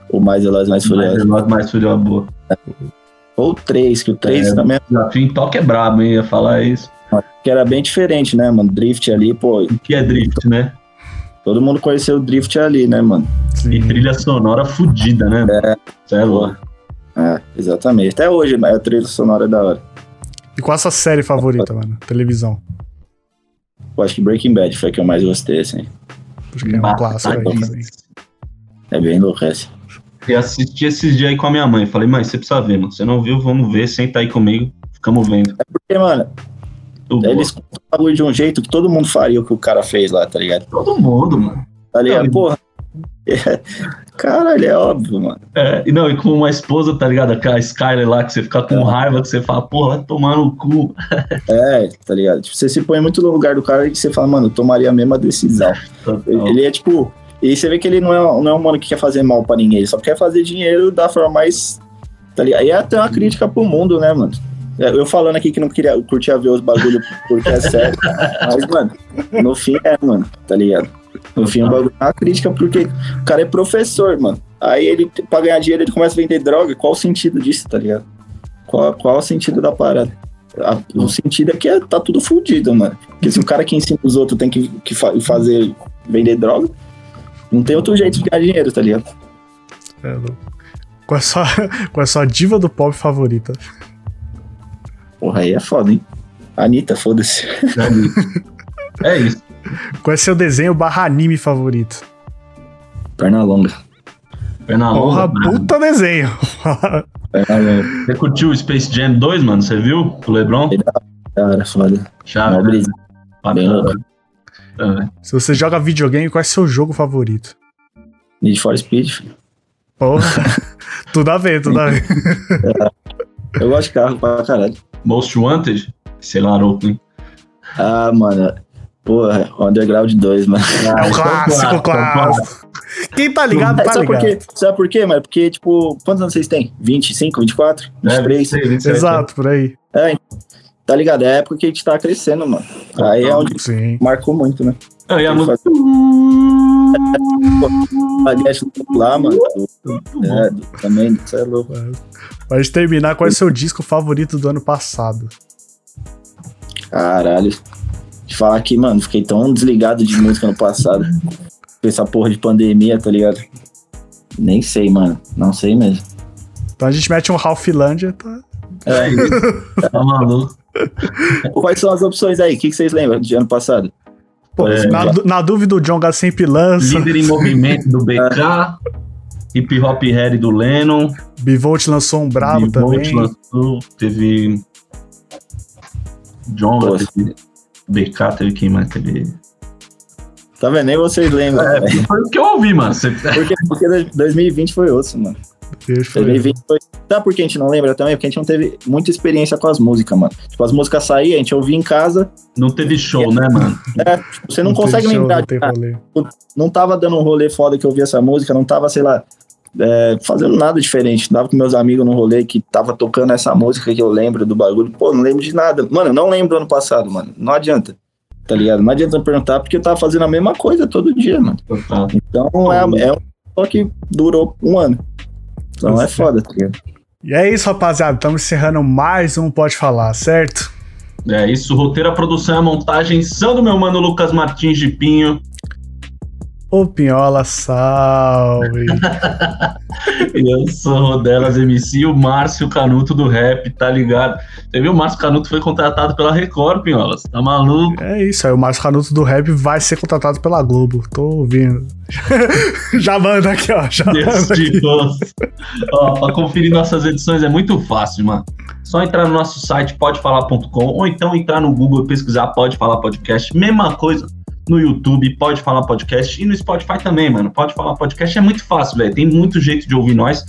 O mais Veloz e mais mais Furioso. veloz, mais furioso, boa. Ou o 3, que o 3 É. também Desafio em toque é brabo, hein? Ia falar isso. que era bem diferente, né, mano? Drift ali, pô. O que é drift, né? Todo mundo conheceu o Drift ali, né, mano? E trilha sonora fudida, né? É. Cê é louco. É, exatamente. Até hoje? A trilha sonora é da hora. E qual a sua série favorita, mano? Televisão. Eu acho que Breaking Bad foi a que eu mais gostei, assim. Acho que é um clássico aí também. É bem louco essa. Eu assisti esses dias aí com a minha mãe. Falei, mãe, você precisa ver, mano. Você não viu, vamos ver. Senta aí comigo. Ficamos vendo. Porque, mano, boa. eles contam o bagulho de um jeito que todo mundo faria o que o cara fez lá, tá ligado? Todo mundo, mano. Tá ligado? Não, Porra. É, caralho, é óbvio, mano. É, e não, e com uma esposa, tá ligado? Aquela Skyler lá que você fica com É. raiva, que você fala, porra, vai tomar no cu. É, tá ligado? Tipo, você se põe muito no lugar do cara e você fala, mano, eu tomaria a mesma decisão. Total. Ele é tipo. E você vê que ele não é, não é um mano que quer fazer mal pra ninguém, ele só quer fazer dinheiro da forma mais. Tá ligado? E é até uma crítica pro mundo, né, mano? É, Eu falando aqui que não queria, curtia ver os bagulho porque é sério. mas, mano, no fim é, mano, tá ligado? No fim o bagulho é uma crítica porque o cara é professor, mano. Aí ele, pra ganhar dinheiro, ele começa a vender droga. Qual o sentido disso, tá ligado? Qual, qual o sentido da parada? A- o sentido é que é- tá tudo fudido, mano. Porque se o cara que ensina os outros tem que, que fa- fazer, vender droga, não tem outro jeito de ganhar dinheiro, tá ligado? É louco. Qual é a sua, qual é a sua diva do pop favorita? Porra, aí é foda, hein? Anitta, foda-se. É isso. Qual é seu desenho barra anime favorito? Perna longa. Perna Porra, longa. mano. puta desenho. Perna longa. Você curtiu o Space Jam 2, mano? Você viu? O Lebron? Cara, foda. Chave, né? brisa. Bem louco. É. Se você joga videogame, qual é seu jogo favorito? Need for Speed, filho. Porra. tudo a ver, tudo a ver. Eu gosto de carro pra caralho. Most Wanted? Sei lá, hein? Ah, mano. Porra, Underground 2, mano. É um clássico, clássico. Quem tá ligado, tá sabe, por ligado. quê? sabe por quê, mano? Porque, tipo, quantos anos vocês têm? 25, 24? É, 23? 26, 27, Exato, por aí. Tá ligado? É a época que a gente tá crescendo, mano. Aí é onde Sim. marcou muito, né? É, e a música Aliás, lá, mano. É, também, você é louco. Pra gente terminar, qual é seu disco favorito do ano passado? Caralho. De falar aqui, mano, fiquei tão desligado de música no passado. Com essa porra de pandemia, tá ligado? Nem sei, mano. Não sei mesmo. Então a gente mete um Ralph Landia, tá? É isso. Tá maluco? Quais são as opções aí? O que, que vocês lembram de ano passado? Pô, É, na, na dúvida, o Jonga sempre lança. Líder em movimento do BK, Hip Hop Head do Lennon, Bivolt lançou um brabo Bivolt também. lançou, teve Jonga, teve BK, teve quem mais? Teve... Tá vendo? Nem vocês lembram. É, velho. foi o que eu ouvi, mano. Porque, porque 2020 foi outro, mano. Deixa eu ver. 2020 foi. Sabe por que a gente não lembra também? Porque a gente não teve muita experiência com as músicas, mano. Tipo, as músicas saíam, a gente ouvia em casa. Não teve show, né, mano? É, tipo, você não, tem consegue show, lembrar. não tem de- rolê. não tava dando um rolê foda que eu ouvia essa música, não tava, sei lá, é, fazendo nada diferente. Tava com meus amigos no rolê que tava tocando essa música que eu lembro do bagulho. Pô, não lembro de nada. Mano, eu não lembro do ano passado, mano. Não adianta. Tá ligado? Não adianta perguntar porque eu tava fazendo a mesma coisa todo dia, mano. Então é, é um só que durou um ano. Então é foda, tá ligado? E é isso, rapaziada. Estamos encerrando mais um Pode Falar, certo? É isso, roteiro, a produção e a montagem são do meu mano Lucas Martins de Pinho. Ô Pinhola, salve. Eu sou o Rodelas MC, o Márcio Canuto do rap, tá ligado? Você viu, o Márcio Canuto foi contratado pela Record, Pinholas. Tá maluco? É isso aí, o Márcio Canuto do Rap vai ser contratado pela Globo. Tô ouvindo. já manda aqui, ó. Já Deus de Deus. Ó, pra conferir nossas edições é muito fácil, mano. Só entrar no nosso site podefalar.com ou então entrar no Google e pesquisar Pode Falar Podcast. Mesma coisa no YouTube, Pode Falar Podcast e no Spotify também, mano. Pode Falar Podcast é muito fácil, velho. Tem muito jeito de ouvir nós.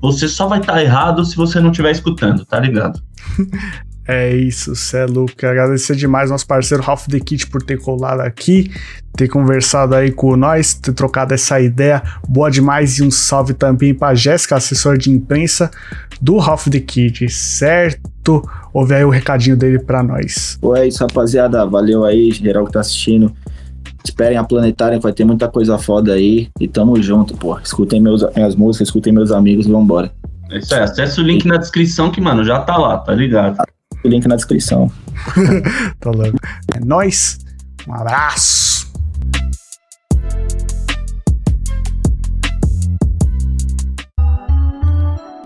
Você só vai estar errado se você não estiver escutando, tá ligado? É isso, é louco. Quero agradecer demais nosso parceiro Ralph The Kit por ter colado aqui, ter conversado aí com nós, ter trocado essa ideia boa demais. E um salve também pra Jéssica, assessora de imprensa do Ralph The Kit, certo? Ouve aí o recadinho dele pra nós. É isso, rapaziada. Valeu aí, geral que tá assistindo. Esperem a Planetária, que vai ter muita coisa foda aí. E tamo junto, pô. Escutem meus, minhas músicas, escutem meus amigos e vambora. É isso aí. Acesse o link na descrição que, mano, já tá lá, tá ligado? O link na descrição. Tá louco. É nóis. Um abraço.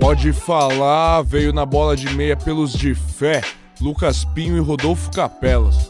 Pode falar, veio na bola de meia pelos de fé, Lucas Pinho e Rodolfo Capelas.